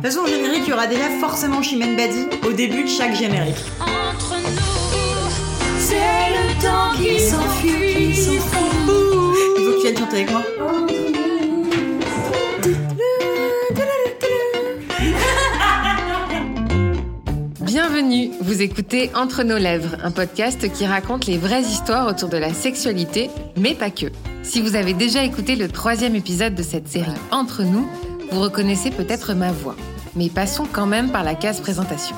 toute façon, au générique, il y aura déjà forcément Chimène Badi au début de chaque générique. Entre nous, c'est le temps qui s'enfuit. Il faut que tu viennes chanter avec moi. Bienvenue, vous écoutez Entre nos lèvres, un podcast qui raconte les vraies histoires autour de la sexualité, mais pas que. Si vous avez déjà écouté le troisième épisode de cette série Entre nous, vous reconnaissez peut-être ma voix. Mais passons quand même par la case présentation.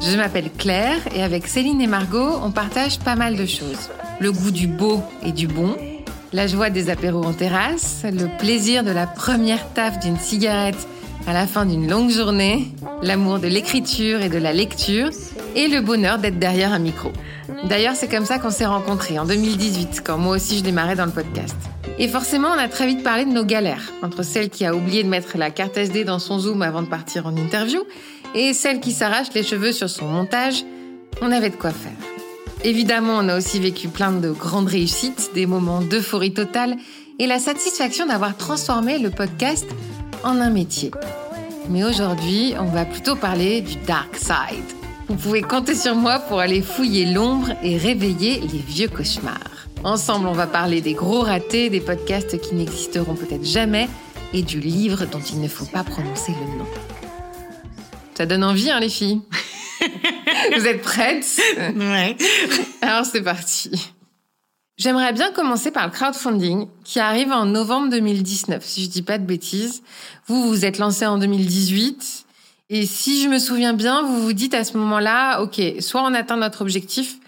Je m'appelle Claire et avec Céline et Margot, on partage pas mal de choses. Le goût du beau et du bon, la joie des apéros en terrasse, le plaisir de la première taffe d'une cigarette à la fin d'une longue journée, l'amour de l'écriture et de la lecture, et le bonheur d'être derrière un micro. D'ailleurs, c'est comme ça qu'on s'est rencontrés en 2018, quand moi aussi je démarrais dans le podcast. Et forcément, on a très vite parlé de nos galères, entre celle qui a oublié de mettre la carte SD dans son Zoom avant de partir en interview, et celle qui s'arrache les cheveux sur son montage. On avait de quoi faire. Évidemment, on a aussi vécu plein de grandes réussites, des moments d'euphorie totale, et la satisfaction d'avoir transformé le podcast en un métier. Mais aujourd'hui, on va plutôt parler du dark side. Vous pouvez compter sur moi pour aller fouiller l'ombre et réveiller les vieux cauchemars. Ensemble, on va parler des gros ratés, des podcasts qui n'existeront peut-être jamais et du livre dont il ne faut pas prononcer le nom. Ça donne envie, hein, les filles Vous êtes prêtes Ouais. Alors c'est parti. J'aimerais bien commencer par le crowdfunding qui arrive en novembre 2019, si je dis pas de bêtises. Vous vous êtes lancé en 2018 et si je me souviens bien, vous vous dites à ce moment-là, OK, soit on atteint notre objectif,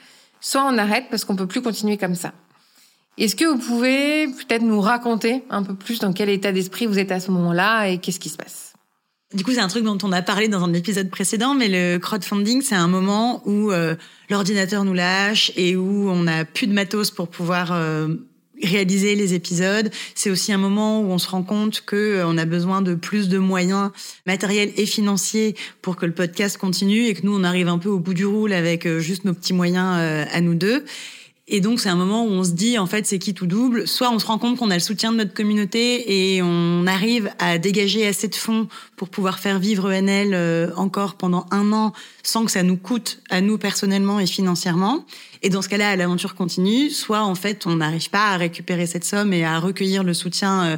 soit on arrête parce qu'on peut plus continuer comme ça. Est-ce que vous pouvez peut-être nous raconter un peu plus dans quel état d'esprit vous êtes à ce moment-là et qu'est-ce qui se passe? Du coup, c'est un truc dont on a parlé dans un épisode précédent, mais le crowdfunding, c'est un moment où euh, l'ordinateur nous lâche et où on n'a plus de matos pour pouvoir euh, réaliser les épisodes. C'est aussi un moment où on se rend compte que euh, on a besoin de plus de moyens matériels et financiers pour que le podcast continue et que nous, on arrive un peu au bout du roule avec euh, juste nos petits moyens euh, à nous deux. Et donc, c'est un moment où on se dit, en fait, c'est qui tout double? Soit on se rend compte qu'on a le soutien de notre communauté et on arrive à dégager assez de fonds pour pouvoir faire vivre ENL euh, encore pendant un an sans que ça nous coûte à nous personnellement et financièrement. Et dans ce cas-là, l'aventure continue. Soit, en fait, on n'arrive pas à récupérer cette somme et à recueillir le soutien euh,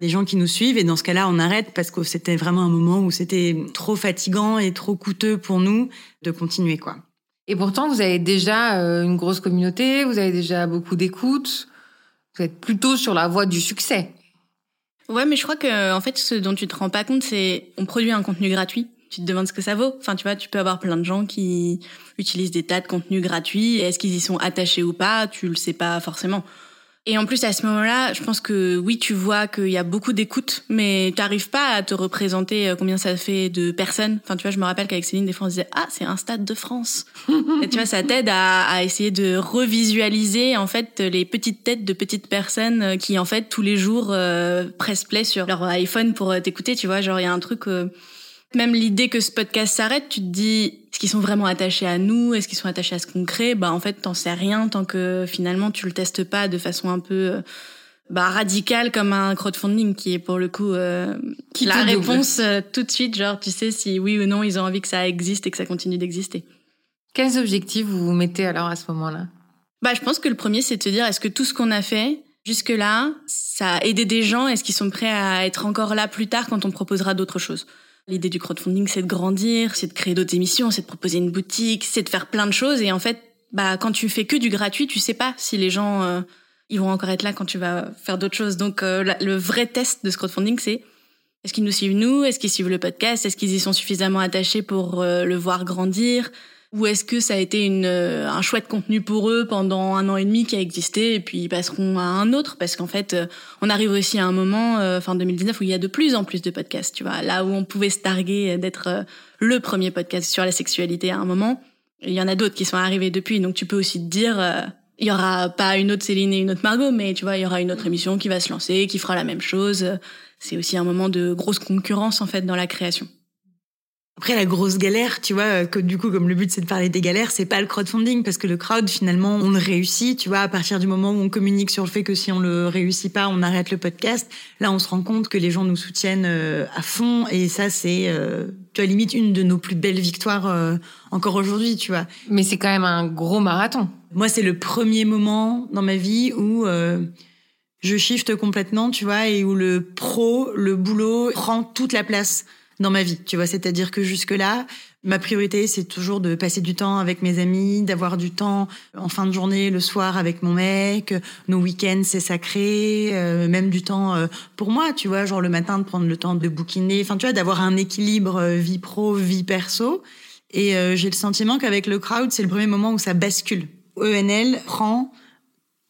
des gens qui nous suivent. Et dans ce cas-là, on arrête parce que c'était vraiment un moment où c'était trop fatigant et trop coûteux pour nous de continuer, quoi. Et pourtant, vous avez déjà euh, une grosse communauté, vous avez déjà beaucoup d'écoute. Vous êtes plutôt sur la voie du succès. Ouais, mais je crois que en fait, ce dont tu te rends pas compte, c'est on produit un contenu gratuit. Tu te demandes ce que ça vaut. Enfin, tu vois, tu peux avoir plein de gens qui utilisent des tas de contenus gratuits. Est-ce qu'ils y sont attachés ou pas? Tu le sais pas forcément. Et en plus, à ce moment-là, je pense que oui, tu vois qu'il y a beaucoup d'écoute, mais tu n'arrives pas à te représenter euh, combien ça fait de personnes. Enfin, tu vois, je me rappelle qu'avec Céline, des fois, on disait ah, c'est un stade de France. Et tu vois, ça t'aide à, à essayer de revisualiser en fait les petites têtes de petites personnes euh, qui en fait tous les jours euh, pressent play sur leur iPhone pour euh, t'écouter. Tu vois, genre il y a un truc. euh, même l'idée que ce podcast s'arrête, tu te dis, est-ce qu'ils sont vraiment attachés à nous? Est-ce qu'ils sont attachés à ce qu'on crée? Bah en fait, t'en sais rien tant que finalement tu le testes pas de façon un peu euh, bah, radicale comme un crowdfunding qui est pour le coup euh, Qui la réponse euh, tout de suite. Genre, tu sais si oui ou non ils ont envie que ça existe et que ça continue d'exister. Quels objectifs vous vous mettez alors à ce moment-là? Bah, je pense que le premier, c'est de te dire, est-ce que tout ce qu'on a fait jusque-là, ça a aidé des gens? Est-ce qu'ils sont prêts à être encore là plus tard quand on proposera d'autres choses? L'idée du crowdfunding, c'est de grandir, c'est de créer d'autres émissions, c'est de proposer une boutique, c'est de faire plein de choses. Et en fait, bah, quand tu fais que du gratuit, tu sais pas si les gens, euh, ils vont encore être là quand tu vas faire d'autres choses. Donc, euh, le vrai test de ce crowdfunding, c'est est-ce qu'ils nous suivent nous? Est-ce qu'ils suivent le podcast? Est-ce qu'ils y sont suffisamment attachés pour euh, le voir grandir? Ou est-ce que ça a été une, euh, un chouette contenu pour eux pendant un an et demi qui a existé et puis ils passeront à un autre? Parce qu'en fait euh, on arrive aussi à un moment euh, fin 2019 où il y a de plus en plus de podcasts tu vois. Là où on pouvait se targuer d'être euh, le premier podcast sur la sexualité à un moment il y en a d'autres qui sont arrivés depuis. Donc tu peux aussi te dire il y aura pas une autre Céline et une autre Margot mais tu vois il y aura une autre émission qui va se lancer qui fera la même chose. C'est aussi un moment de grosse concurrence en fait dans la création Après la grosse galère, tu vois, euh, que du coup comme le but c'est de parler des galères, c'est pas le crowdfunding parce que le crowd finalement on le réussit, tu vois, à partir du moment où on communique sur le fait que si on le réussit pas, on arrête le podcast. Là, on se rend compte que les gens nous soutiennent euh, à fond et ça c'est euh, tu vois limite une de nos plus belles victoires euh, encore aujourd'hui, tu vois. Mais c'est quand même un gros marathon. Moi, c'est le premier moment dans ma vie où euh, je shift complètement, tu vois, et où le pro, le boulot prend toute la place dans ma vie, tu vois. C'est-à-dire que jusque-là, ma priorité, c'est toujours de passer du temps avec mes amis, d'avoir du temps en fin de journée, le soir avec mon mec. Nos week-ends, c'est sacré. euh, même du temps euh, pour moi, tu vois, genre le matin de prendre le temps de bouquiner. Enfin, tu vois, d'avoir un équilibre euh, vie pro, vie perso. Et euh, j'ai le sentiment qu'avec le crowd, c'est le premier moment où ça bascule. ENL prend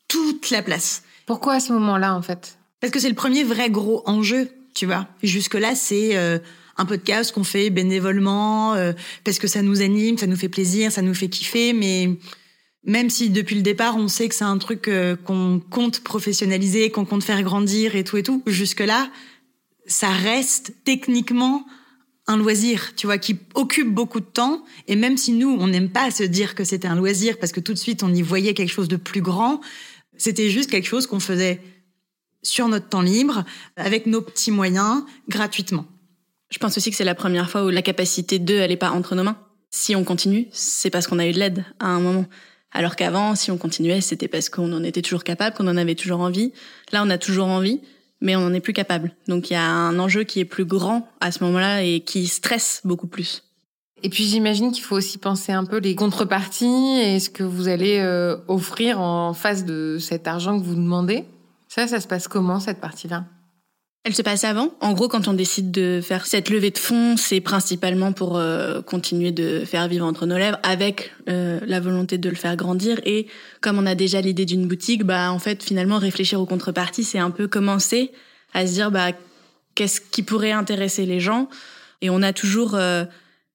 toute la place. Pourquoi à ce moment-là, en fait? Parce que c'est le premier vrai gros enjeu, tu vois. Jusque-là, c'est euh, un podcast qu'on fait bénévolement, euh, parce que ça nous anime, ça nous fait plaisir, ça nous fait kiffer, mais même si depuis le départ, on sait que c'est un truc euh, qu'on compte professionnaliser, qu'on compte faire grandir et tout et tout, jusque-là, ça reste techniquement un loisir, tu vois, qui occupe beaucoup de temps. Et même si nous, on n'aime pas se dire que c'était un loisir parce que tout de suite, on y voyait quelque chose de plus grand, c'était juste quelque chose qu'on faisait sur notre temps libre, avec nos petits moyens, gratuitement. Je pense aussi que c'est la première fois où la capacité d'eux, elle pas entre nos mains. Si on continue, c'est parce qu'on a eu de l'aide à un moment. Alors qu'avant, si on continuait, c'était parce qu'on en était toujours capable, qu'on en avait toujours envie. Là, on a toujours envie, mais on n'en est plus capable. Donc il y a un enjeu qui est plus grand à ce moment-là et qui stresse beaucoup plus. Et puis j'imagine qu'il faut aussi penser un peu les contreparties et ce que vous allez euh, offrir en face de cet argent que vous demandez. Ça, ça se passe comment cette partie-là? Elle se passe avant? En gros, quand on décide de faire cette levée de fonds, c'est principalement pour euh, continuer de faire vivre entre nos lèvres, avec euh, la volonté de le faire grandir. Et comme on a déjà l'idée d'une boutique, bah en fait, finalement, réfléchir aux contreparties, c'est un peu commencer à se dire, bah qu'est-ce qui pourrait intéresser les gens? Et on a toujours euh,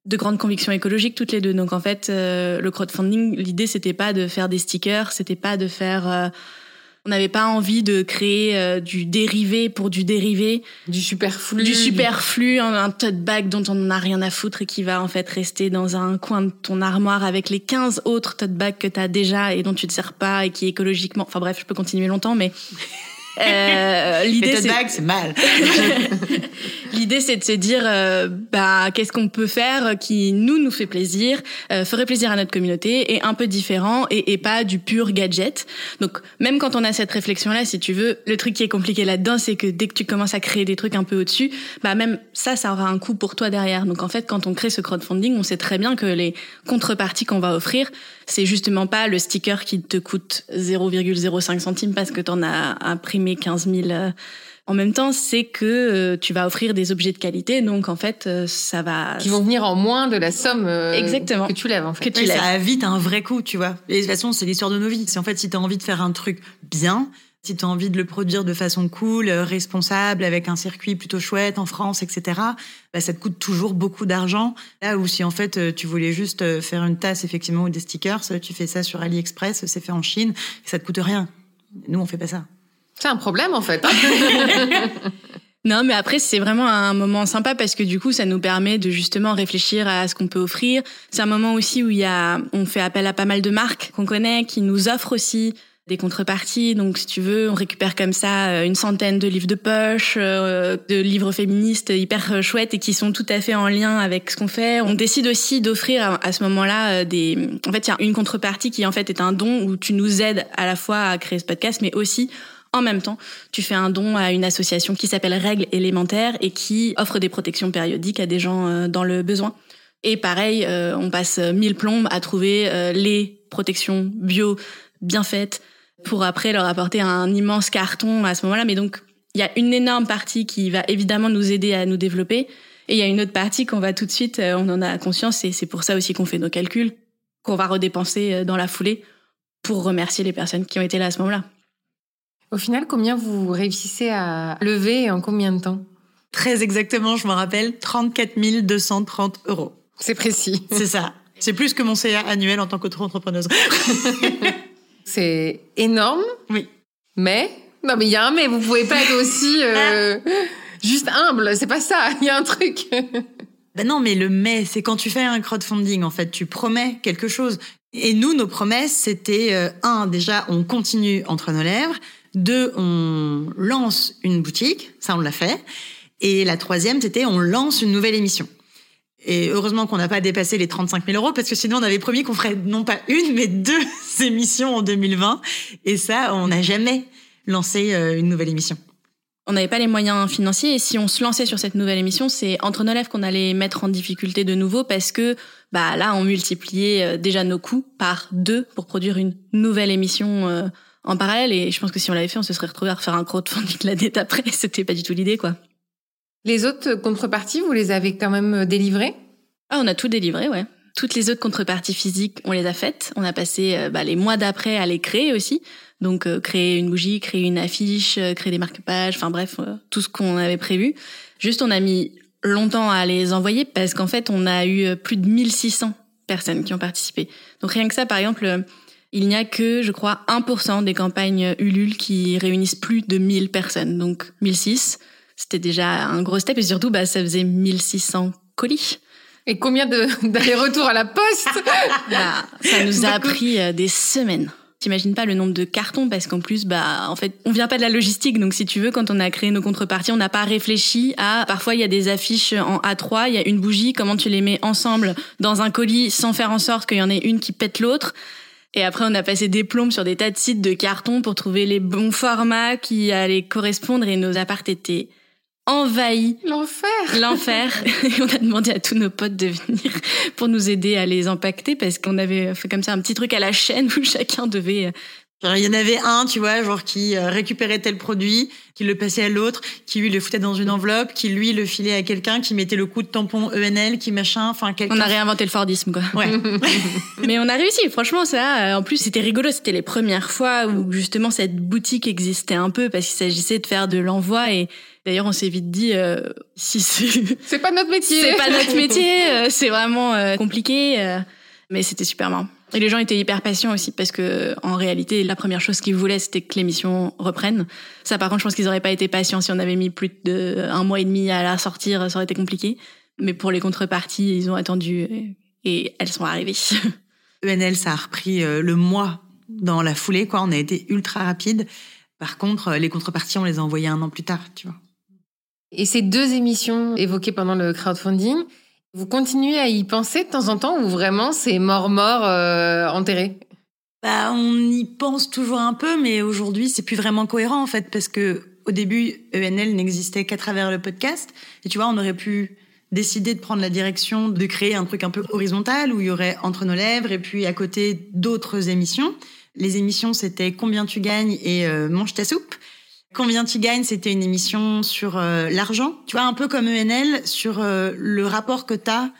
de grandes convictions écologiques toutes les deux. Donc en fait, le crowdfunding, l'idée c'était pas de faire des stickers, c'était pas de faire on n'avait pas envie de créer euh, du dérivé pour du dérivé, Du superflu. Du superflu, un, un tote bag dont on n'a rien à foutre et qui va en fait rester dans un coin de ton armoire avec les 15 autres tote bags que tu as déjà et dont tu te sers pas et qui écologiquement... Enfin bref, je peux continuer longtemps, mais... Euh, l'idée c'est mal. L'idée, c'est de se dire, euh, bah, qu'est-ce qu'on peut faire qui nous nous fait plaisir, euh, ferait plaisir à notre communauté, et un peu différent, et, et pas du pur gadget. Donc, même quand on a cette réflexion-là, si tu veux, le truc qui est compliqué là-dedans, c'est que dès que tu commences à créer des trucs un peu au-dessus, bah même ça, ça aura un coût pour toi derrière. Donc, en fait, quand on crée ce crowdfunding, on sait très bien que les contreparties qu'on va offrir, c'est justement pas le sticker qui te coûte 0,05 centimes parce que t'en as imprimé 15 000 euh, en même temps, c'est que euh, tu vas offrir des objets de qualité, donc en fait, euh, ça va. qui vont venir en moins de la somme euh, Exactement. que tu lèves en fait. Que tu lèves. ça a vite un vrai coup, tu vois. Et de toute façon, c'est l'histoire de nos vies. C'est en fait, si tu as envie de faire un truc bien, si tu as envie de le produire de façon cool, responsable, avec un circuit plutôt chouette en France, etc., bah, ça te coûte toujours beaucoup d'argent. Là où si en fait tu voulais juste faire une tasse, effectivement, ou des stickers, tu fais ça sur AliExpress, c'est fait en Chine, et ça te coûte rien. Nous, on fait pas ça. C'est un problème en fait. Non, mais après, c'est vraiment un moment sympa parce que du coup, ça nous permet de justement réfléchir à ce qu'on peut offrir. C'est un moment aussi où il y a, on fait appel à pas mal de marques qu'on connaît, qui nous offrent aussi des contreparties. Donc, si tu veux, on récupère comme ça euh, une centaine de livres de poche, euh, de livres féministes hyper euh, chouettes et qui sont tout à fait en lien avec ce qu'on fait. On décide aussi d'offrir à, ce moment-là des. En fait, il y a une contrepartie qui en fait est un don où tu nous aides à la fois à créer ce podcast, mais aussi en même temps, tu fais un don à une association qui s'appelle Règles élémentaires et qui offre des protections périodiques à des gens euh, dans le besoin. Et pareil, euh, on passe mille plombes à trouver euh, les protections bio bien faites pour après leur apporter un immense carton à ce moment-là. Mais donc, il y a une énorme partie qui va évidemment nous aider à nous développer. Et il y a une autre partie qu'on va tout de suite, on en a conscience, et c'est pour ça aussi qu'on fait nos calculs, qu'on va redépenser dans la foulée pour remercier les personnes qui ont été là à ce moment-là. Au final, combien vous réussissez à lever et en combien de temps? Très exactement, je me rappelle, 34 230 euros. C'est précis. C'est ça. C'est plus que mon CA annuel en tant qu'auto-entrepreneuse. C'est énorme, Oui. mais non mais il y a un mais. Vous pouvez pas être aussi euh, juste humble. C'est pas ça. Il y a un truc. Ben non, mais le mais, c'est quand tu fais un crowdfunding, en fait, tu promets quelque chose. Et nous, nos promesses, c'était euh, un, déjà, on continue entre nos lèvres. Deux, on lance une boutique, ça on l'a fait. Et la troisième, c'était on lance une nouvelle émission. Et heureusement qu'on n'a pas dépassé les 35 000 euros parce que sinon on avait promis qu'on ferait non pas une mais deux émissions en 2020. Et ça, on n'a jamais lancé euh, une nouvelle émission. On n'avait pas les moyens financiers et si on se lançait sur cette nouvelle émission, c'est entre nos lèvres qu'on allait mettre en difficulté de nouveau parce que bah là, on multipliait euh, déjà nos coûts par deux pour produire une nouvelle émission euh, en parallèle. Et je pense que si on l'avait fait, on se serait retrouvé à refaire un crowdfunding l'année d'après. C'était pas du tout l'idée, quoi. Les autres contreparties, vous les avez quand même délivrées? Ah, on a tout délivré, ouais. Toutes les autres contreparties physiques, on les a faites. On a passé euh, bah, les mois d'après à les créer aussi. Donc euh, créer une bougie, créer une affiche, euh, créer des marque-pages, enfin bref, tout ce qu'on avait prévu. Juste, on a mis longtemps à les envoyer parce qu'en fait, on a eu plus de 1600 personnes qui ont participé. Donc rien que ça, par exemple, il n'y a que, je crois, 1% des campagnes Ulule qui réunissent plus de 1000 personnes. Donc 1006, c'était déjà un gros step et surtout, bah, ça faisait 1600 colis. Et combien d'allers-retours à la poste? Bah, Ça nous a pris des semaines. T'imagines pas le nombre de cartons parce qu'en plus, bah, en fait, on vient pas de la logistique. Donc, si tu veux, quand on a créé nos contreparties, on n'a pas réfléchi à, parfois, il y a des affiches en A3, il y a une bougie, comment tu les mets ensemble dans un colis sans faire en sorte qu'il y en ait une qui pète l'autre. Et après, on a passé des plombes sur des tas de sites de cartons pour trouver les bons formats qui allaient correspondre et nos appartes étaient envahi l'enfer. L'enfer. Et on a demandé à tous nos potes de venir pour nous aider à les impacter parce qu'on avait fait comme ça un petit truc à la chaîne où chacun devait il y en avait un, tu vois, genre qui euh, récupérait tel produit, qui le passait à l'autre, qui lui le foutait dans une enveloppe, qui lui le filait à quelqu'un, qui mettait le coup de tampon ENL, qui machin, enfin quelqu'un. On a réinventé le Fordisme, quoi. Ouais. Mais on a réussi, franchement, ça. Euh, en plus, c'était rigolo. C'était les premières fois où justement cette boutique existait un peu parce qu'il s'agissait de faire de l'envoi et D'ailleurs, on s'est vite dit euh, si c'est c'est pas notre métier, c'est pas notre métier, euh, c'est vraiment euh, compliqué, euh, mais c'était super marrant. Et les gens étaient hyper patients aussi parce que en réalité, la première chose qu'ils voulaient, c'était que l'émission reprenne. Ça, par contre, je pense qu'ils auraient pas été patients si on avait mis plus de un mois et demi à la sortir, ça aurait été compliqué. Mais pour les contreparties, ils ont attendu et elles sont arrivées. ENL, ça a repris le mois dans la foulée, quoi. On a été ultra rapide. Par contre, les contreparties, on les a envoyées un an plus tard, tu vois. Et ces deux émissions évoquées pendant le crowdfunding, vous continuez à y penser de temps en temps ou vraiment c'est mort-mort euh, enterré? Bah, On y pense toujours un peu, mais aujourd'hui, c'est plus vraiment cohérent en fait, parce que au début, ENL n'existait qu'à travers le podcast. Et tu vois, on aurait pu décider de prendre la direction de créer un truc un peu horizontal où il y aurait Entre nos lèvres et puis à côté d'autres émissions. Les émissions, c'était Combien tu gagnes et euh, Mange ta soupe. Combien tu gagnes, c'était une émission sur euh, l'argent. Tu vois, un peu comme ENL, sur euh, le rapport que tu as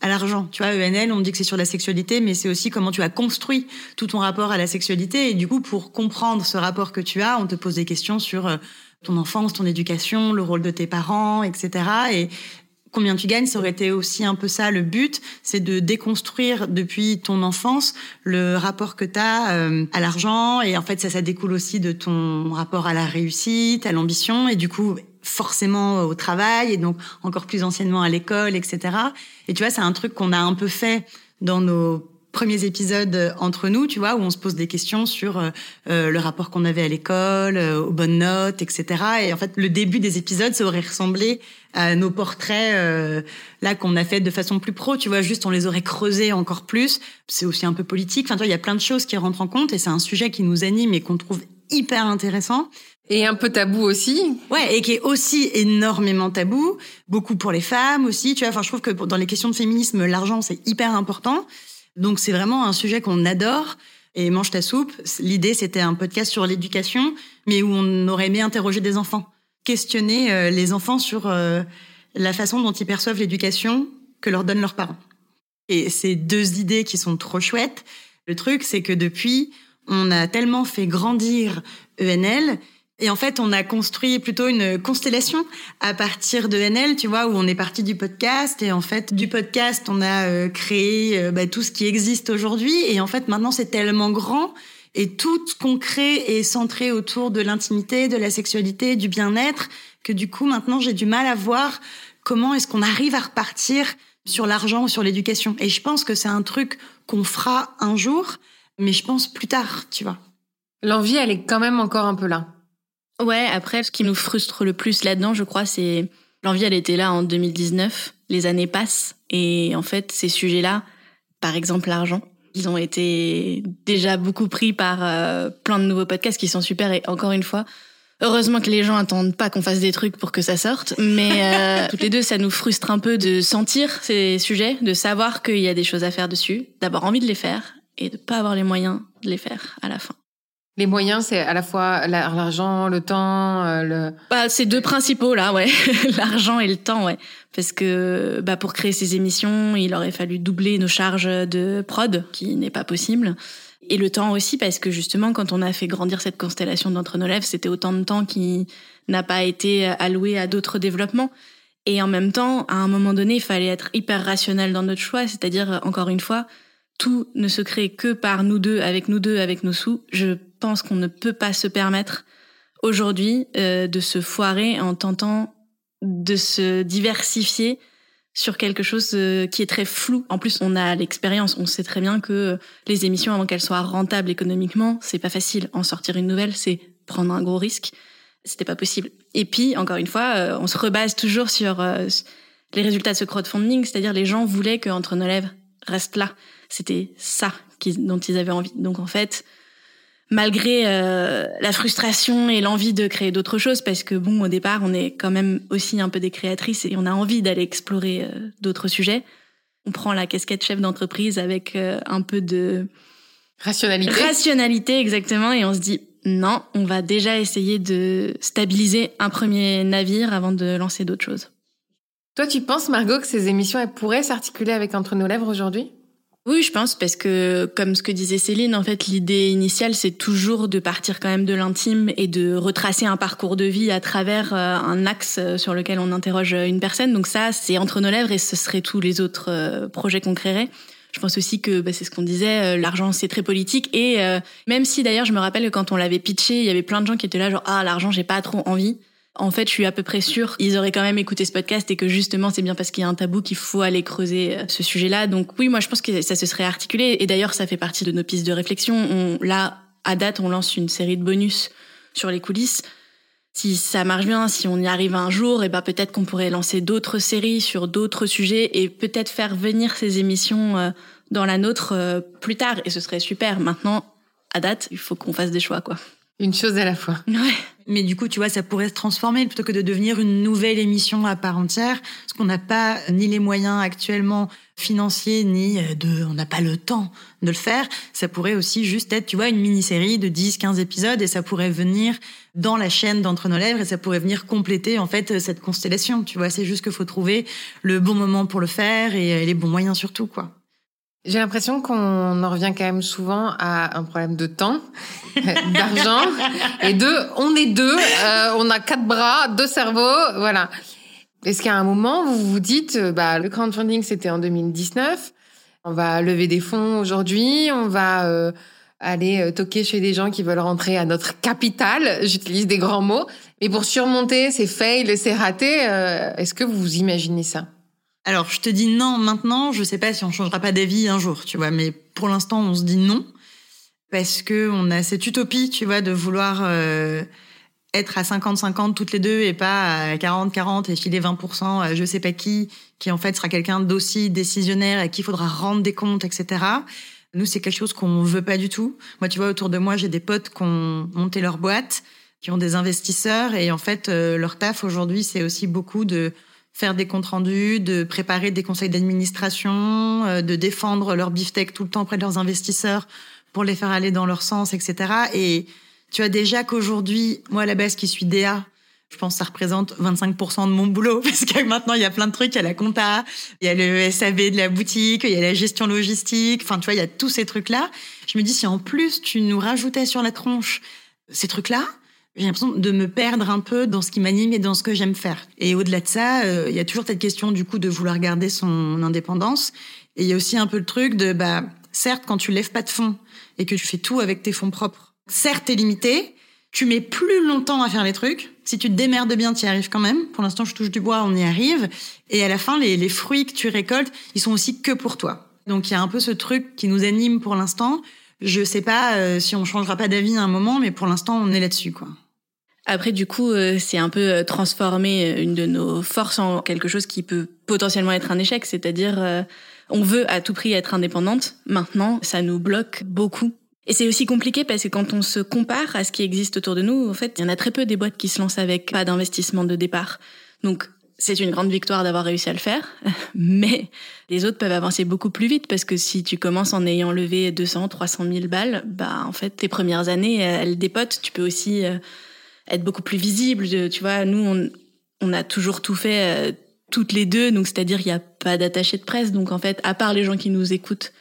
à l'argent. Tu vois, ENL, on dit que c'est sur la sexualité, mais c'est aussi comment tu as construit tout ton rapport à la sexualité. Et du coup, pour comprendre ce rapport que tu as, on te pose des questions sur euh, ton enfance, ton éducation, le rôle de tes parents, etc. Et combien tu gagnes, ça aurait été aussi un peu ça le but, c'est de déconstruire depuis ton enfance le rapport que tu as euh, à l'argent et en fait ça ça découle aussi de ton rapport à la réussite, à l'ambition et du coup forcément au travail et donc encore plus anciennement à l'école, etc. Et tu vois, c'est un truc qu'on a un peu fait dans nos premiers épisodes entre nous, tu vois, où on se pose des questions sur euh, euh le rapport qu'on avait à l'école, euh, aux bonnes notes, etc. Et en fait, le début des épisodes, ça aurait ressemblé à nos portraits euh, là qu'on a fait de façon plus pro, tu vois, juste on les aurait creusés encore plus. C'est aussi un peu politique. Enfin, tu vois, il y a plein de choses qui rentrent en compte et c'est un sujet qui nous anime et qu'on trouve hyper intéressant. Et un peu tabou aussi. Ouais, et qui est aussi énormément tabou, beaucoup pour les femmes aussi, tu vois. Enfin, je trouve que dans les questions de féminisme, l'argent c'est hyper important. Donc c'est vraiment un sujet qu'on adore. Et Mange ta soupe, l'idée c'était un podcast sur l'éducation, mais où on aurait aimé interroger des enfants, questionner euh, les enfants sur euh, la façon dont ils perçoivent l'éducation que leur donnent leurs parents. Et c'est deux idées qui sont trop chouettes. Le truc, c'est que depuis, on a tellement fait grandir ENL et en fait, on a construit plutôt une constellation à partir de NL, tu vois, où on est parti du podcast. Et en fait, du podcast, on a euh, créé euh, bah, tout ce qui existe aujourd'hui. Et en fait, maintenant, c'est tellement grand. Et tout crée est centré autour de l'intimité, de la sexualité, du bien-être, que du coup, maintenant, j'ai du mal à voir comment est-ce qu'on arrive à repartir sur l'argent ou sur l'éducation. Et je pense que c'est un truc qu'on fera un jour, mais je pense plus tard, tu vois. L'envie, elle est quand même encore un peu là. Ouais, après, ce qui nous frustre le plus là-dedans, je crois, c'est l'envie, elle était là en 2019. Les années passent et en fait, ces sujets-là, par exemple l'argent, ils ont été déjà beaucoup pris par euh, plein de nouveaux podcasts qui sont super et encore une fois, heureusement que les gens attendent pas qu'on fasse des trucs pour que ça sorte, mais euh, toutes les deux, ça nous frustre un peu de sentir ces sujets, de savoir qu'il y a des choses à faire dessus, d'avoir envie de les faire et de pas avoir les moyens de les faire à la fin. Les moyens, c'est à la fois l'argent, le temps, euh, le. Bah, ces deux principaux là, ouais, l'argent et le temps, ouais, parce que bah pour créer ces émissions, il aurait fallu doubler nos charges de prod, qui n'est pas possible, et le temps aussi parce que justement quand on a fait grandir cette constellation d'entre nos lèvres, c'était autant de temps qui n'a pas été alloué à d'autres développements. Et en même temps, à un moment donné, il fallait être hyper rationnel dans notre choix, c'est-à-dire encore une fois, tout ne se crée que par nous deux, avec nous deux, avec nos sous. Je pense qu'on ne peut pas se permettre aujourd'hui euh, de se foirer en tentant de se diversifier sur quelque chose euh, qui est très flou. En plus, on a l'expérience, on sait très bien que les émissions, avant qu'elles soient rentables économiquement, c'est pas facile. En sortir une nouvelle, c'est prendre un gros risque. C'était pas possible. Et puis, encore une fois, euh, on se rebase toujours sur les résultats de ce crowdfunding, c'est-à-dire les gens voulaient que Entre nos lèvres reste là. C'était ça dont ils avaient envie. Donc en fait, malgré euh, la frustration et l'envie de créer d'autres choses, parce que bon, au départ, on est quand même aussi un peu des créatrices et on a envie d'aller explorer euh, d'autres sujets. On prend la casquette chef d'entreprise avec euh, un peu de rationalité. Rationalité, exactement, et on se dit non, on va déjà essayer de stabiliser un premier navire avant de lancer d'autres choses. Toi, tu penses, Margot, que ces émissions elles pourraient s'articuler avec Entre nos lèvres aujourd'hui? Oui, je pense parce que comme ce que disait Céline, en fait, l'idée initiale, c'est toujours de partir quand même de l'intime et de retracer un parcours de vie à travers euh, un axe euh, sur lequel on interroge une personne. Donc ça, c'est entre nos lèvres et ce serait tous les autres euh, projets qu'on créerait. Je pense aussi que bah, c'est ce qu'on disait, l'argent c'est très politique et même si d'ailleurs je me rappelle que quand on l'avait pitché, il y avait plein de gens qui étaient là genre ah l'argent j'ai pas trop envie en fait, je suis à peu près sûre ils auraient quand même écouté ce podcast et que justement, c'est bien parce qu'il y a un tabou qu'il faut aller creuser euh, ce sujet-là. Donc oui, moi, je pense que ça se serait articulé. Et d'ailleurs, ça fait partie de nos pistes de réflexion. On, là, à date, on lance une série de bonus sur les coulisses. Si ça marche bien, si on y arrive un jour, et eh ben peut-être qu'on pourrait lancer d'autres séries sur d'autres sujets et peut-être faire venir ces émissions euh, dans la nôtre euh, plus tard. Et ce serait super. Maintenant, à date, il faut qu'on fasse des choix, quoi. Une chose à la fois. Ouais. Mais du coup, tu vois, ça pourrait se transformer plutôt que de devenir une nouvelle émission à part entière, parce qu'on n'a pas ni les moyens actuellement financiers, ni euh, de, on n'a pas le temps de le faire. Ça pourrait aussi juste être, tu vois, une mini-série de 10, 15 épisodes et ça pourrait venir dans la chaîne d'entre nos lèvres et ça pourrait venir compléter, en fait, cette constellation. Tu vois, c'est juste qu'il faut trouver le bon moment pour le faire et les bons moyens surtout, quoi. J'ai l'impression qu'on en revient quand même souvent à un problème de temps, d'argent et de on est deux, euh, on a quatre bras, deux cerveaux, voilà. Est-ce qu'à un moment vous vous dites euh, bah le crowdfunding c'était en 2019, on va lever des fonds aujourd'hui, on va euh, aller toquer chez des gens qui veulent rentrer à notre capital, j'utilise des grands mots, mais pour surmonter ces fails, ces ratés, est-ce que vous imaginez ça? Alors, je te dis non maintenant. Je sais pas si on changera pas d'avis un jour, tu vois. Mais pour l'instant, on se dit non parce que on a cette utopie, tu vois, de vouloir euh, être à 50-50 toutes les deux et pas à 40-40 et filer 20% à je sais pas qui, qui en fait sera quelqu'un d'aussi décisionnaire à qui il faudra rendre des comptes, etc. Nous, c'est quelque chose qu'on veut pas du tout. Moi, tu vois, autour de moi, j'ai des potes qui ont monté leur boîte, qui ont des investisseurs et en fait, euh, leur taf aujourd'hui, c'est aussi beaucoup de faire des comptes rendus, de préparer des conseils d'administration, euh, de défendre leur beefsteak tout le temps auprès de leurs investisseurs pour les faire aller dans leur sens, etc. Et tu as déjà qu'aujourd'hui, moi à la base qui suis DA, je pense que ça représente 25% de mon boulot parce que maintenant il y a plein de trucs, il y a la compta, il y a le SAV de la boutique, il y a la gestion logistique, enfin tu vois, il y a tous ces trucs-là. Je me dis si en plus tu nous rajoutais sur la tronche ces trucs-là, j'ai l'impression de me perdre un peu dans ce qui m'anime et dans ce que j'aime faire. Et au-delà de ça, euh, il y a toujours cette question du coup de vouloir garder son indépendance. Et il y a aussi un peu le truc de, bah, certes, quand tu lèves pas de fonds et que tu fais tout avec tes fonds propres, certes, t'es limité, tu mets plus longtemps à faire les trucs, Si tu te démerdes bien, tu y arrives quand même. Pour l'instant, je touche du bois, on y arrive. Et à la fin, les, fruits que tu récoltes, ils sont aussi que pour toi. Donc il y a un peu ce truc qui nous anime pour l'instant. Je sais pas euh, si on changera pas d'avis à un moment, mais pour l'instant, on est là-dessus, quoi. Après, du coup, euh, c'est un peu euh, transformer une de nos forces en quelque chose qui peut potentiellement être un échec. C'est-à-dire, on veut à tout prix être indépendante. Maintenant, ça nous bloque beaucoup. Et c'est aussi compliqué parce que quand on se compare à ce qui existe autour de nous, en fait, il y en a très peu des boîtes qui se lancent avec pas d'investissement de départ. Donc, c'est une grande victoire d'avoir réussi à le faire, mais les autres peuvent avancer beaucoup plus vite parce que si tu commences en ayant levé 200, 300 000 balles, bah en fait tes premières années elles dépotent. Tu peux aussi euh, être beaucoup plus visible. Tu vois, nous on, on a toujours tout fait euh, toutes les deux, donc c'est-à-dire il n'y a pas d'attaché de presse, donc en fait à part les gens qui nous écoutent,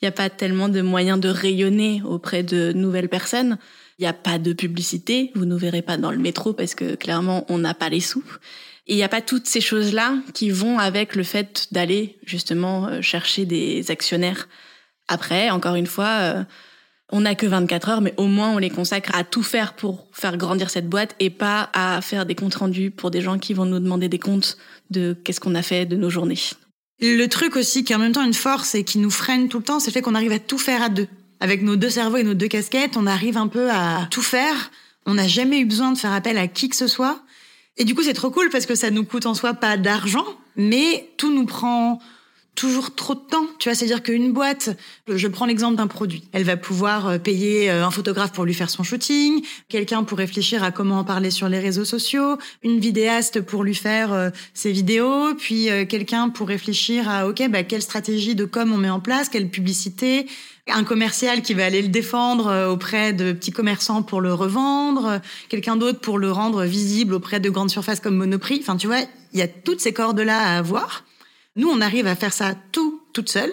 il n'y a pas tellement de moyens de rayonner auprès de nouvelles personnes. Il n'y a pas de publicité, vous nous verrez pas dans le métro parce que clairement on n'a pas les sous. Et il n'y a pas toutes ces choses-là qui vont avec le fait d'aller justement euh, chercher des actionnaires. Après, encore une fois, euh, on n'a que 24 heures, mais au moins on les consacre à tout faire pour faire grandir cette boîte et pas à faire des comptes rendus pour des gens qui vont nous demander des comptes de qu'est-ce qu'on a fait de nos journées. Le truc aussi qui est en même temps une force et qui nous freine tout le temps, c'est le fait qu'on arrive à tout faire à deux. Avec nos deux cerveaux et nos deux casquettes, on arrive un peu à tout faire. On n'a jamais eu besoin de faire appel à qui que ce soit. Et du coup, c'est trop cool parce que ça nous coûte en soi pas d'argent, mais tout nous prend toujours trop de temps. Tu vois, c'est-à-dire qu'une boîte, je prends l'exemple d'un produit, elle va pouvoir euh, payer euh, un photographe pour lui faire son shooting, quelqu'un pour réfléchir à comment en parler sur les réseaux sociaux, une vidéaste pour lui faire euh, ses vidéos, puis quelqu'un pour réfléchir à ok, bah quelle stratégie de com on met en place, quelle publicité, un commercial qui va aller le défendre auprès de petits commerçants pour le revendre, quelqu'un d'autre pour le rendre visible auprès de grandes surfaces comme Monoprix. Enfin, tu vois, il y a toutes ces cordes-là à avoir. Nous, on arrive à faire ça tout, toute seule.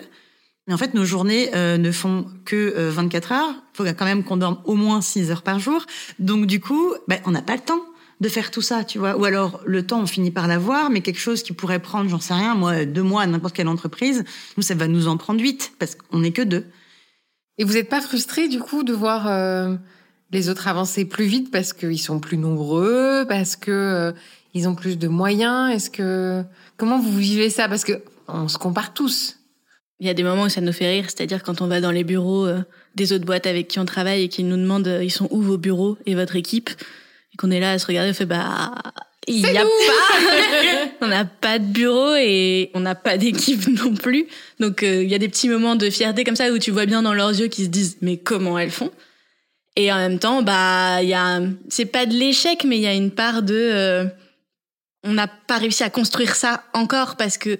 Mais en fait, nos journées euh, ne font que 24 euh, heures. Il faut quand même qu'on dorme au moins 6 heures par jour. Donc, du coup, ben, on n'a pas le temps de faire tout ça, tu vois. Ou alors, le temps, on finit par l'avoir, mais quelque chose qui pourrait prendre, j'en sais rien, moi, deux mois à n'importe quelle entreprise, nous, ça va nous en prendre huit, parce qu'on n'est que deux. Et vous n'êtes pas frustré, du coup, de voir euh, les autres avancer plus vite parce qu'ils sont plus nombreux, parce que ils ont plus de moyens Est-ce que comment vous vivez ça? Parce que on se compare tous. Il y a des moments où ça nous fait rire, c'est-à-dire quand on va dans les bureaux euh, des autres boîtes avec qui on travaille et qui nous demandent euh, ils sont où vos bureaux et votre équipe? Et qu'on est là à se regarder, on fait bah il y a pas on n'a pas de bureau et on n'a pas d'équipe non plus. Donc euh, il y a des petits moments de fierté comme ça où tu vois bien dans leurs yeux qu'ils se disent mais comment elles font? Et en même temps, bah il y a c'est pas de l'échec mais il y a une part de on n'a pas réussi à construire ça encore parce que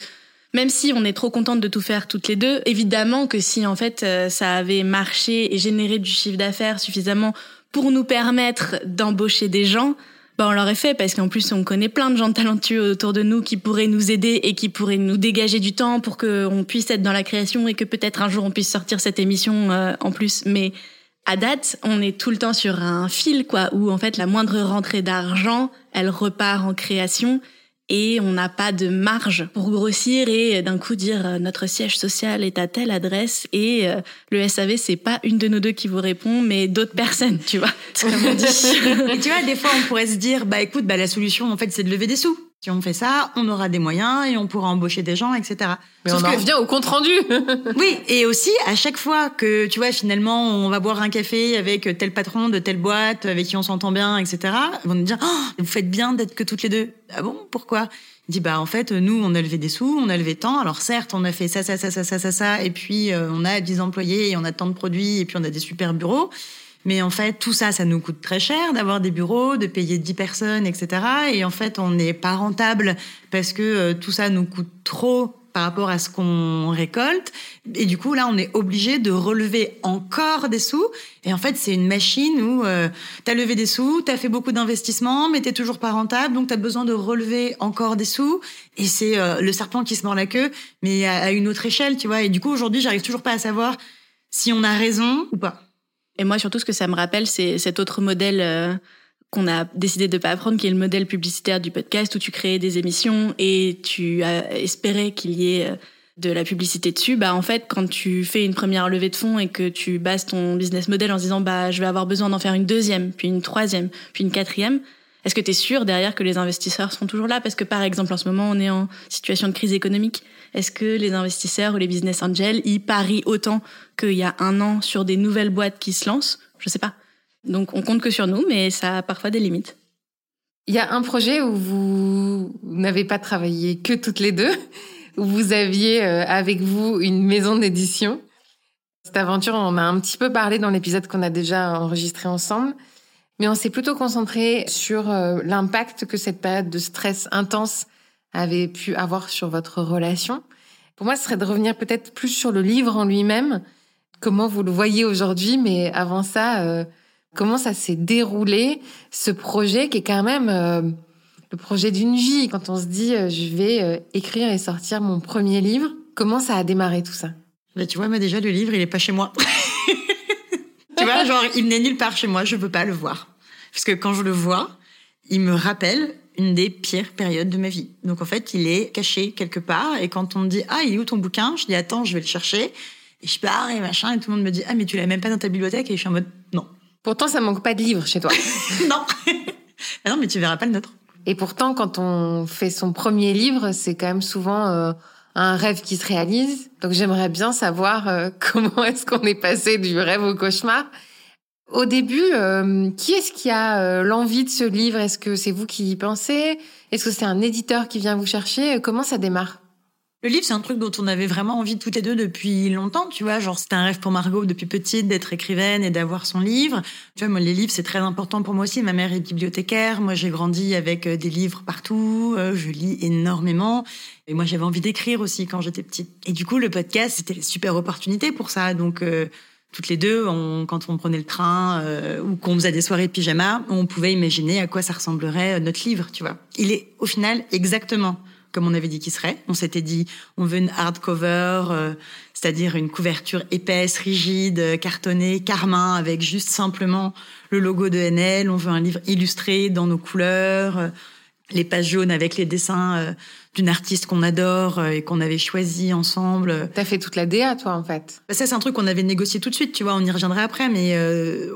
même si on est trop contente de tout faire toutes les deux, évidemment que si en fait euh, ça avait marché et généré du chiffre d'affaires suffisamment pour nous permettre d'embaucher des gens, bah on l'aurait fait parce qu'en plus on connaît plein de gens talentueux autour de nous qui pourraient nous aider et qui pourraient nous dégager du temps pour qu'on puisse être dans la création et que peut-être un jour on puisse sortir cette émission euh, en plus. Mais à date, on est tout le temps sur un fil, quoi, où en fait la moindre rentrée d'argent, elle repart en création et on n'a pas de marge pour grossir et d'un coup dire euh, notre siège social est à telle adresse et euh, le SAV c'est pas une de nos deux qui vous répond mais d'autres personnes, tu vois. Comme on dit. et tu vois, des fois on pourrait se dire bah écoute, bah la solution en fait c'est de lever des sous. Si on fait ça, on aura des moyens et on pourra embaucher des gens, etc. Mais on en revient au compte rendu. oui, et aussi à chaque fois que tu vois finalement on va boire un café avec tel patron de telle boîte avec qui on s'entend bien, etc. Ils vont nous dire oh, vous faites bien d'être que toutes les deux. Ah bon Pourquoi? Il dit bah en fait nous on a levé des sous, on a levé tant. Alors certes on a fait ça ça ça ça ça ça ça et puis euh, on a 10 employés et on a tant de produits et puis on a des super bureaux. Mais en fait, tout ça, ça nous coûte très cher d'avoir des bureaux, de payer 10 personnes, etc. Et en fait, on n'est pas rentable parce que euh, tout ça nous coûte trop par rapport à ce qu'on récolte. Et du coup, là, on est obligé de relever encore des sous. Et en fait, c'est une machine où euh, tu as levé des sous, tu as fait beaucoup d'investissements, mais tu toujours pas rentable, donc tu as besoin de relever encore des sous. Et c'est euh, le serpent qui se mord la queue, mais à, à une autre échelle, tu vois. Et du coup, aujourd'hui, j'arrive toujours pas à savoir si on a raison ou pas. Et moi, surtout, ce que ça me rappelle, c'est cet autre modèle euh, qu'on a décidé de pas apprendre, qui est le modèle publicitaire du podcast, où tu créais des émissions et tu as qu'il y ait euh, de la publicité dessus. Bah, en fait, quand tu fais une première levée de fonds et que tu bases ton business model en se disant, bah, je vais avoir besoin d'en faire une deuxième, puis une troisième, puis une quatrième, Est-ce que tu es sûr derrière que les investisseurs seront toujours là? Parce que par exemple, en ce moment, on est en situation de crise économique. Est-ce que les investisseurs ou les business angels, ils parient autant qu'il y a un an sur des nouvelles boîtes qui se lancent? Je sais pas. Donc on compte que sur nous, mais ça a parfois des limites. Il y a un projet où vous n'avez pas travaillé que toutes les deux, où vous aviez euh, avec vous une maison d'édition. Cette aventure, on en a un petit peu parlé dans l'épisode qu'on a déjà enregistré ensemble, mais on s'est plutôt concentré sur euh, l'impact que cette période de stress intense avait pu avoir sur votre relation. Pour moi, ce serait de revenir peut-être plus sur le livre en lui-même, comment vous le voyez aujourd'hui, mais avant ça, euh, comment ça s'est déroulé, ce projet qui est quand même euh, le projet d'une vie. Quand on se dit, je vais écrire et sortir mon premier livre, comment ça a démarré tout ça? Bah, tu vois, moi déjà, le livre, il est pas chez moi. vois, genre, il n'est nulle part chez moi, je peux pas le voir. Parce que quand je le vois, il me rappelle une des pires périodes de ma vie. Donc en fait, il est caché quelque part. Et quand on me dit, ah, il est où ton bouquin? Je dis, attends, je vais le chercher. Et je pars et machin. Et tout le monde me dit, ah, mais tu l'as même pas dans ta bibliothèque? Et je suis en mode, non. Pourtant, ça manque pas de livres chez toi. non. Ah non, mais tu verras pas le nôtre. Et pourtant, quand on fait son premier livre, c'est quand même souvent euh, un rêve qui se réalise. Donc j'aimerais bien savoir euh, comment est-ce qu'on est passé du rêve au cauchemar. Au début, euh, qui est-ce qui a euh, l'envie de ce livre? Est-ce que c'est vous qui y pensez? Est-ce que c'est un éditeur qui vient vous chercher? Comment ça démarre? Le livre, c'est un truc dont on avait vraiment envie toutes les deux depuis longtemps, tu vois. Genre, c'était un rêve pour Margot depuis petite d'être écrivaine et d'avoir son livre. Tu vois, moi, les livres, c'est très important pour moi aussi. Ma mère est bibliothécaire. Moi, j'ai grandi avec euh, des livres partout. Euh, Je lis énormément. Et moi, j'avais envie d'écrire aussi quand j'étais petite. Et du coup, le podcast, c'était une super opportunité pour ça. Donc, euh, toutes les deux, on- quand on prenait le train euh, ou qu'on faisait des soirées de pyjama, on pouvait imaginer à quoi ça ressemblerait euh, notre livre, tu vois. Il est au final exactement comme on avait dit qu'il serait. On s'était dit, on veut une hardcover, euh, c'est-à-dire une couverture épaisse, rigide, euh, cartonnée, carmin, avec juste simplement le logo de NL. On veut un livre illustré dans nos couleurs, euh, les pages jaunes avec les dessins euh, d'une artiste qu'on adore et qu'on avait choisi ensemble. T'as fait toute la DA, toi, en fait. Bah, Ça, c'est un truc qu'on avait négocié tout de suite, tu vois, on y reviendra après, mais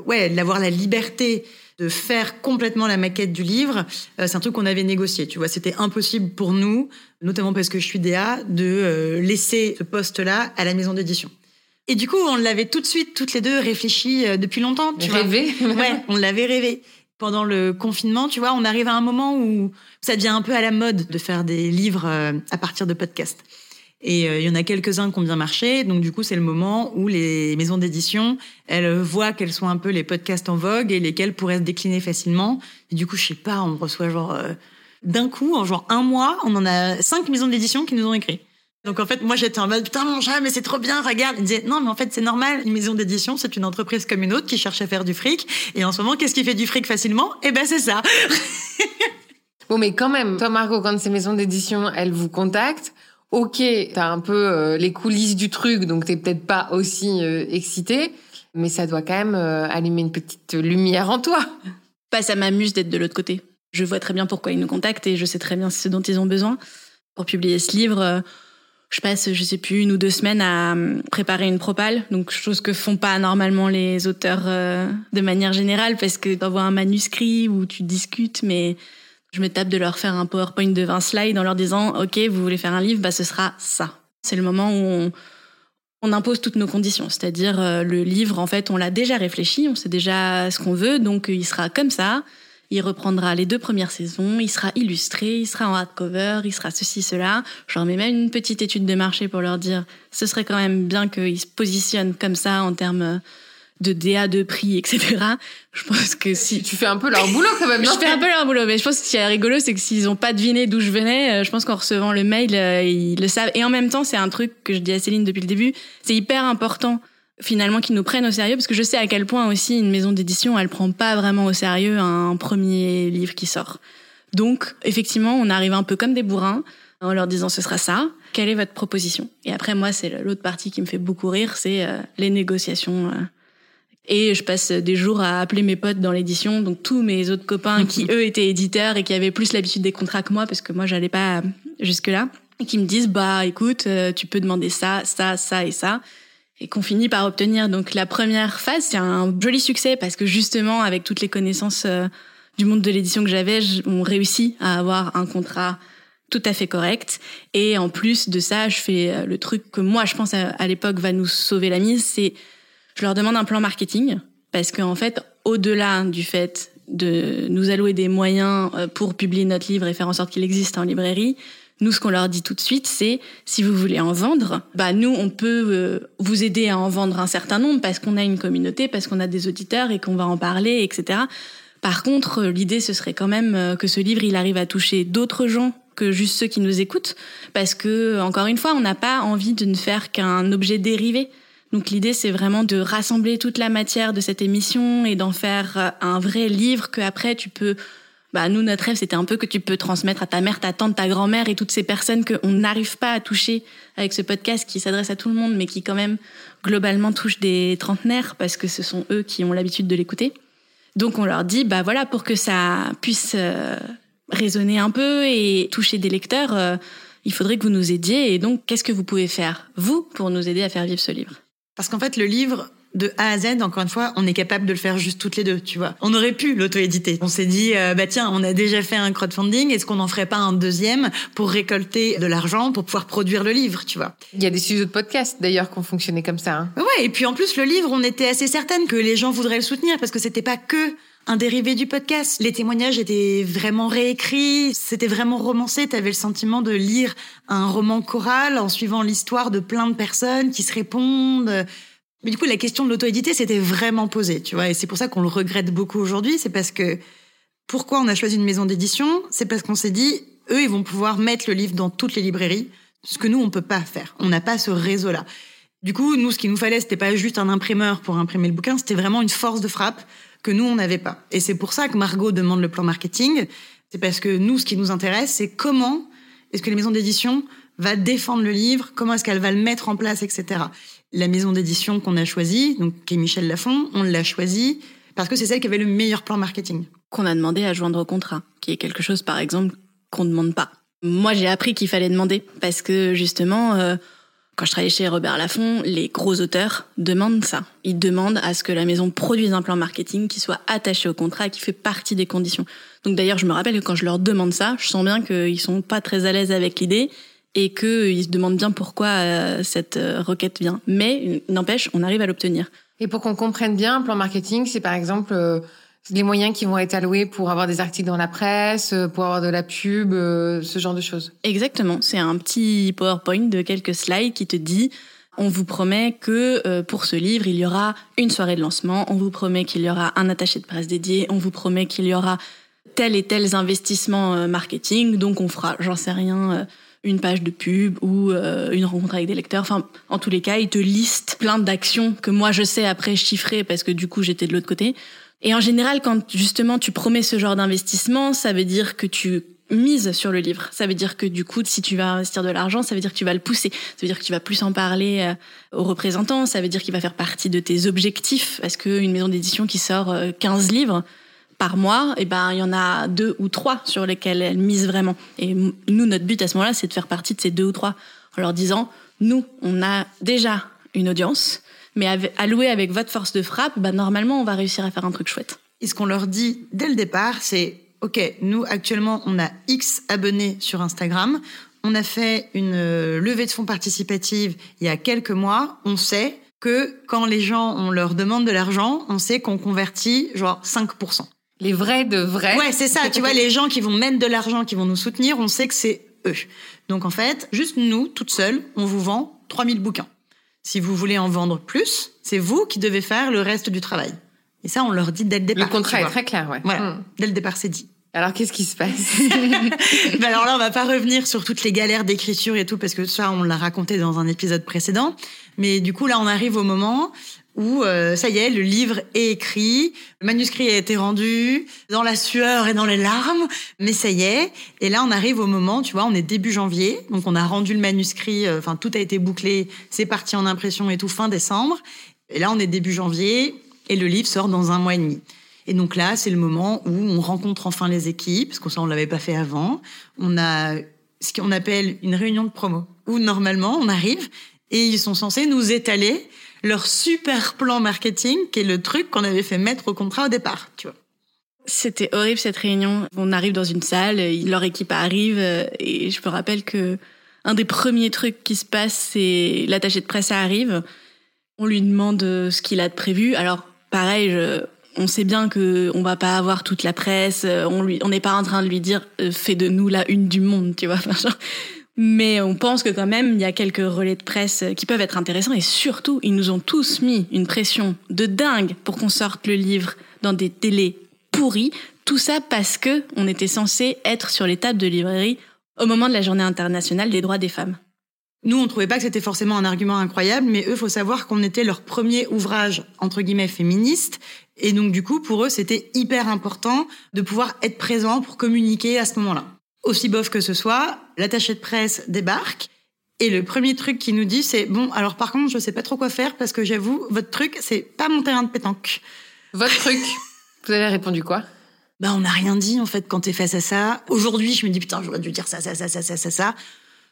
ouais, d'avoir la liberté de faire complètement la maquette du livre, euh, c'est un truc qu'on avait négocié, tu vois. C'était impossible pour nous, notamment parce que je suis DA, de euh, laisser ce poste-là à la maison d'édition. Et du coup, on l'avait tout de suite, toutes les deux, réfléchi euh, depuis longtemps, tu vois. Ouais, on l'avait rêvé. Pendant le confinement, tu vois, on arrive à un moment où ça devient un peu à la mode de faire des livres à partir de podcasts. Et euh, il y en a quelques-uns qui ont bien marché. Donc, du coup, c'est le moment où les maisons d'édition, elles voient quels sont un peu les podcasts en vogue et lesquels pourraient se décliner facilement. Et du coup, je sais pas, on reçoit genre... euh, d'un coup, en genre un mois, on en a cinq maisons d'édition qui nous ont écrit. Donc en fait, moi j'étais en mode putain mon chat, mais c'est trop bien, regarde. Il disait non mais en fait c'est normal, une maison d'édition c'est une entreprise comme une autre qui cherche à faire du fric. Et en ce moment, qu'est-ce qui fait du fric facilement? Eh ben c'est ça. Bon, mais quand même, toi, Margot, quand ces maisons d'édition, elles vous contactent, ok, t'as un peu euh, les coulisses du truc, donc t'es peut-être pas aussi euh, excitée, mais ça doit quand même euh, allumer une petite lumière en toi. Bah, ça m'amuse d'être de l'autre côté. Je vois très bien pourquoi ils nous contactent et je sais très bien ce dont ils ont besoin. Pour publier ce livre, euh, je passe, je sais plus, une ou deux semaines à préparer une propale, donc chose que font pas normalement les auteurs de manière générale, parce que t'envoies un manuscrit où tu discutes, mais je me tape de leur faire un PowerPoint de 20 slides en leur disant, OK, vous voulez faire un livre, bah, ce sera ça. C'est le moment où on, impose toutes nos conditions. C'est-à-dire, euh, le livre, en fait, on l'a déjà réfléchi, on sait déjà ce qu'on veut, donc euh, il sera comme ça. Il reprendra les deux premières saisons, il sera illustré, il sera en hardcover, il sera ceci, cela. Je leur mets même une petite étude de marché pour leur dire, ce serait quand même bien qu'ils se positionnent comme ça en termes de DA, de prix, etc. Je pense que si... Tu fais un peu leur boulot quand même, Je non fais un peu leur boulot, mais je pense que ce qui est rigolo, c'est que s'ils ont pas deviné d'où je venais, euh, je pense qu'en recevant le mail, euh, ils le savent. Et en même temps, c'est un truc que je dis à Céline depuis le début, c'est hyper important finalement qu'ils nous prennent au sérieux, parce que je sais à quel point aussi une maison d'édition, elle prend pas vraiment au sérieux un premier livre qui sort. Donc, effectivement, on arrive un peu comme des bourrins en leur disant ce sera ça. Quelle est votre proposition? Et après, moi, c'est l'autre partie qui me fait beaucoup rire, c'est euh, les négociations. Euh, et je passe des jours à appeler mes potes dans l'édition, donc tous mes autres copains qui eux étaient éditeurs et qui avaient plus l'habitude des contrats que moi parce que moi j'allais pas jusque là et qui me disent bah écoute euh, tu peux demander ça, ça, ça et ça et qu'on finit par obtenir. Donc la première phase c'est un joli succès parce que justement avec toutes les connaissances euh, du monde de l'édition que j'avais ont réussi à avoir un contrat tout à fait correct. Et en plus de ça, je fais euh, le truc que moi, je pense à, l'époque va nous sauver la mise, c'est je leur demande un plan marketing parce qu'en fait, au-delà du fait de nous allouer des moyens euh, pour publier notre livre et faire en sorte qu'il existe en librairie, nous, ce qu'on leur dit tout de suite, c'est si vous voulez en vendre, bah nous, on peut euh, vous aider à en vendre un certain nombre parce qu'on a une communauté, parce qu'on a des auditeurs et qu'on va en parler, etc. Par contre, l'idée, ce serait quand même que ce livre, il arrive à toucher d'autres gens que juste ceux qui nous écoutent, parce que encore une fois, on n'a pas envie de ne faire qu'un objet dérivé. Donc l'idée, c'est vraiment de rassembler toute la matière de cette émission et d'en faire un vrai livre que après tu peux. Bah nous, notre rêve, c'était un peu que tu peux transmettre à ta mère, ta tante, ta grand-mère et toutes ces personnes qu'on n'arrive pas à toucher avec ce podcast qui s'adresse à tout le monde, mais qui quand même globalement touche des trentenaires parce que ce sont eux qui ont l'habitude de l'écouter. Donc on leur dit, bah voilà, pour que ça puisse euh, raisonner un peu et toucher des lecteurs, euh, il faudrait que vous nous aidiez. Et donc, qu'est-ce que vous pouvez faire, vous, pour nous aider à faire vivre ce livre? Parce qu'en fait, le livre, de A à Z, encore une fois, on est capable de le faire juste toutes les deux, tu vois. On aurait pu l'auto-éditer. On s'est dit, euh, bah tiens, on a déjà fait un crowdfunding, est-ce qu'on n'en ferait pas un deuxième pour récolter de l'argent pour pouvoir produire le livre, tu vois? Il y a des studios de podcast d'ailleurs qui ont fonctionné comme ça. Hein. Ouais, et puis en plus, le livre, on était assez certaine que les gens voudraient le soutenir parce que c'était pas que un dérivé du podcast. Les témoignages étaient vraiment réécrits, c'était vraiment romancé. Tu avais le sentiment de lire un roman choral en suivant l'histoire de plein de personnes qui se répondent. Mais du coup, la question de l'auto-édité s'était vraiment posée, tu vois. Et c'est pour ça qu'on le regrette beaucoup aujourd'hui. C'est parce que pourquoi on a choisi une maison d'édition? C'est parce qu'on s'est dit, eux, ils vont pouvoir mettre le livre dans toutes les librairies, ce que nous, on peut pas faire. On n'a pas ce réseau-là. Du coup, nous, ce qu'il nous fallait, c'était pas juste un imprimeur pour imprimer le bouquin, c'était vraiment une force de frappe que nous, on n'avait pas. Et c'est pour ça que Margot demande le plan marketing. C'est parce que nous, ce qui nous intéresse, c'est comment est-ce que les maisons d'édition va défendre le livre, comment est-ce qu'elle va le mettre en place, etc. La maison d'édition qu'on a choisie, donc qui est Michel Lafon, on l'a choisie parce que c'est celle qui avait le meilleur plan marketing. Qu'on a demandé à joindre au contrat, qui est quelque chose, par exemple, qu'on ne demande pas. Moi, j'ai appris qu'il fallait demander parce que justement, euh, quand je travaillais chez Robert Laffont, les gros auteurs demandent ça. Ils demandent à ce que la maison produise un plan marketing qui soit attaché au contrat qui fait partie des conditions. Donc d'ailleurs, je me rappelle que quand je leur demande ça, je sens bien qu'ils sont pas très à l'aise avec l'idée et qu'ils se demandent bien pourquoi euh, cette euh, requête vient. Mais n'empêche, on arrive à l'obtenir. Et pour qu'on comprenne bien, plan marketing, c'est par exemple euh, les moyens qui vont être alloués pour avoir des articles dans la presse, euh, pour avoir de la pub, euh, ce genre de choses. Exactement. C'est un petit PowerPoint de quelques slides qui te dit on vous promet que euh, pour ce livre, il y aura une soirée de lancement, on vous promet qu'il y aura un attaché de presse dédié, on vous promet qu'il y aura tel et tel investissement marketing, donc on fera, j'en sais rien, une page de pub ou une rencontre avec des lecteurs. Enfin, en tous les cas, il te liste plein d'actions que moi je sais après chiffrer parce que du coup j'étais de l'autre côté et en général, quand justement tu promets ce genre d'investissement, ça veut dire que tu mises sur le livre. Ça veut dire que du coup, si tu vas investir de l'argent, ça veut dire que tu vas le pousser. Ça veut dire que tu vas plus en parler euh, aux représentants. Ça veut dire qu'il va faire partie de tes objectifs. Parce qu'une maison d'édition qui sort 15 euh, livres par mois, eh ben, il y en a deux ou trois sur lesquels elle mise vraiment. Et nous, notre but à ce moment-là, c'est de faire partie de ces deux ou trois en leur disant, nous, on a déjà une audience mais alloué avec votre force de frappe, bah, normalement, on va réussir à faire un truc chouette. Et ce qu'on leur dit dès le départ, c'est OK, nous, actuellement, on a X abonnés sur Instagram. On a fait une euh, levée de fonds participative il y a quelques mois. On sait que quand les gens, on leur demande de l'argent, on sait qu'on convertit genre 5%. Les vrais de vrais. Ouais, c'est ça. tu vois, les gens qui vont mettre de l'argent, qui vont nous soutenir, on sait que c'est eux. Donc en fait, juste nous, toutes seules, on vous vend 3000 bouquins. Si vous voulez en vendre plus, c'est vous qui devez faire le reste du travail. Et ça, on leur dit dès le départ. Le contrat est très clair, ouais. Voilà. Hmm. Dès le départ, c'est dit. Alors, qu'est-ce qui se passe ben Alors là, on va pas revenir sur toutes les galères d'écriture et tout, parce que ça, on l'a raconté dans un épisode précédent. Mais du coup, là, on arrive au moment où euh, ça y est, le livre est écrit, le manuscrit a été rendu, dans la sueur et dans les larmes, mais ça y est. Et là, on arrive au moment, tu vois, on est début janvier, donc on a rendu le manuscrit, euh, enfin tout a été bouclé, c'est parti en impression et tout fin décembre. Et là, on est début janvier et le livre sort dans un mois et demi. Et donc là, c'est le moment où on rencontre enfin les équipes, parce que ça, on l'avait pas fait avant. On a ce qu'on appelle une réunion de promo, où normalement, on arrive et ils sont censés nous étaler leur super plan marketing, qui est le truc qu'on avait fait mettre au contrat au départ, tu vois. C'était horrible cette réunion. On arrive dans une salle, leur équipe arrive euh, et je me rappelle que un des premiers trucs qui se passe, c'est l'attaché de presse arrive. On lui demande euh, ce qu'il a de prévu. Alors pareil, on sait bien que on va pas avoir toute la presse. euh, On lui, on n'est pas en train de lui dire fais de nous la une du monde, tu vois. Enfin, mais on pense que quand même, il y a quelques relais de presse qui peuvent être intéressants et surtout, ils nous ont tous mis une pression de dingue pour qu'on sorte le livre dans des télés pourries. Tout ça parce que on était censé être sur les tables de librairie au moment de la journée internationale des droits des femmes. Nous, on trouvait pas que c'était forcément un argument incroyable, mais eux, faut savoir qu'on était leur premier ouvrage, entre guillemets, féministe. Et donc, du coup, pour eux, c'était hyper important de pouvoir être présent pour communiquer à ce moment-là. Aussi bof que ce soit, l'attaché de presse débarque. Et le premier truc qu'il nous dit, c'est bon, alors par contre, je sais pas trop quoi faire parce que j'avoue, votre truc, c'est pas mon terrain de pétanque. Votre truc. Vous avez répondu quoi? Bah, on n'a rien dit, en fait, quand t'es face à ça. Aujourd'hui, je me dis, putain, j'aurais dû dire ça, ça, ça, ça, ça, ça, ça.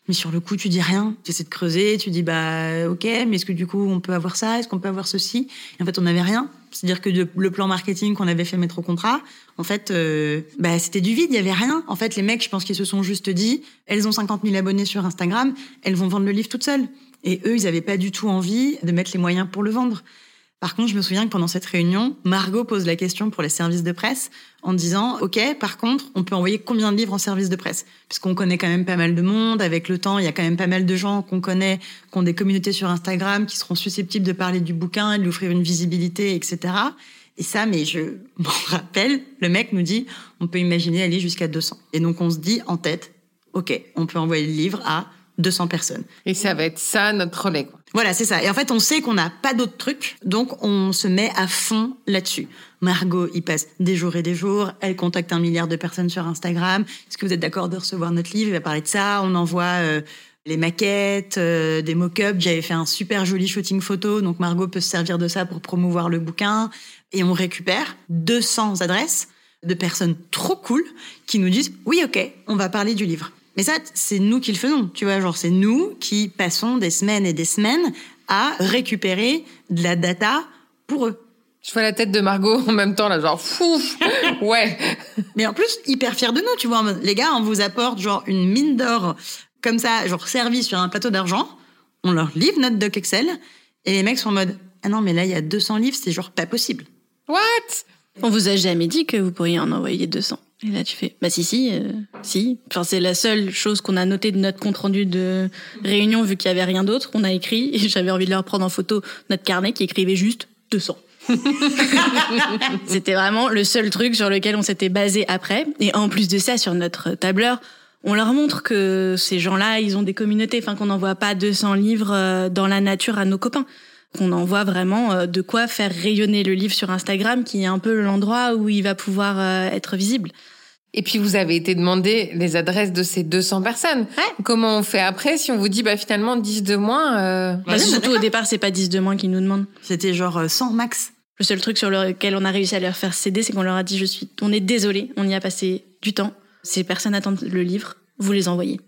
Mais sur le coup, tu dis rien. Tu essaies de creuser, tu dis, bah, ok, mais est-ce que du coup, on peut avoir ça? Est-ce qu'on peut avoir ceci? Et en fait, on n'avait rien. C'est-à-dire que le- le plan marketing qu'on avait fait mettre au contrat, en fait, euh, bah, c'était du vide, il y avait rien. En fait, les mecs, je pense qu'ils se sont juste dit, elles ont 50 000 abonnés sur Instagram, elles vont vendre le livre toutes seules. Et eux, ils avaient pas du tout envie de mettre les moyens pour le vendre. Par contre, je me souviens que pendant cette réunion, Margot pose la question pour les services de presse en disant OK, par contre, on peut envoyer combien de livres en service de presse? Puisqu'on connaît quand même pas mal de monde. Avec le temps, il y a quand même pas mal de gens qu'on connaît, qui ont des communautés sur Instagram, qui seront susceptibles de parler du bouquin de lui offrir une visibilité, etc. Et ça, mais je m'en rappelle, le mec nous dit on peut imaginer aller jusqu'à 200. Et donc, on se dit en tête OK, on peut envoyer le livre à 200 personnes. Et ça va être ça notre relais. Quoi. Voilà, c'est ça. Et en fait, on sait qu'on n'a pas d'autres trucs, donc on se met à fond là-dessus. Margot, il passe des jours et des jours. Elle contacte un milliard de personnes sur Instagram. Est-ce que vous êtes d'accord de recevoir notre livre? Il va parler de ça. On envoie euh, les maquettes, euh, des mock-ups. J'avais fait un super joli shooting photo, donc Margot peut se servir de ça pour promouvoir le bouquin. Et on récupère 200 adresses de personnes trop cool qui nous disent oui, ok, on va parler du livre. Mais ça, c'est nous qui le faisons, tu vois, genre c'est nous qui passons des semaines et des semaines à récupérer de la data pour eux. Je vois la tête de Margot en même temps, là, genre, fou, ouais. Mais en plus, hyper fiers de nous, tu vois. Les gars, on vous apporte genre une mine d'or comme ça, genre servie sur un plateau d'argent. On leur livre notre doc Excel et les mecs sont en mode ah non mais là il y a 200 livres, c'est genre pas possible. What? On vous a jamais dit que vous pourriez en envoyer 200. Et là, tu fais, bah si, si, euh, si. Enfin, c'est la seule chose qu'on a notée de notre compte rendu de réunion, vu qu'il y avait rien d'autre. On a écrit, et j'avais envie de leur prendre en photo notre carnet qui écrivait juste 200. C'était vraiment le seul truc sur lequel on s'était basé après. Et en plus de ça, sur notre tableur, on leur montre que ces gens-là, ils ont des communautés, enfin qu'on n'envoie pas 200 livres euh, dans la nature à nos copains. Qu'on envoie vraiment euh, de quoi faire rayonner le livre sur Instagram, qui est un peu l'endroit où il va pouvoir euh, être visible. Et puis vous avez été demandé les adresses de ces 200 personnes. Comment on fait après si on vous dit bah finalement 10 de moins euh... Bah, surtout au départ, c'est pas 10 de moins qu'ils nous demandent. C'était genre euh, 100 max. Le seul truc sur lequel on a réussi à leur faire céder, c'est qu'on leur a dit je suis, on est désolé, on y a passé du temps. Ces personnes attendent le livre, vous les envoyez.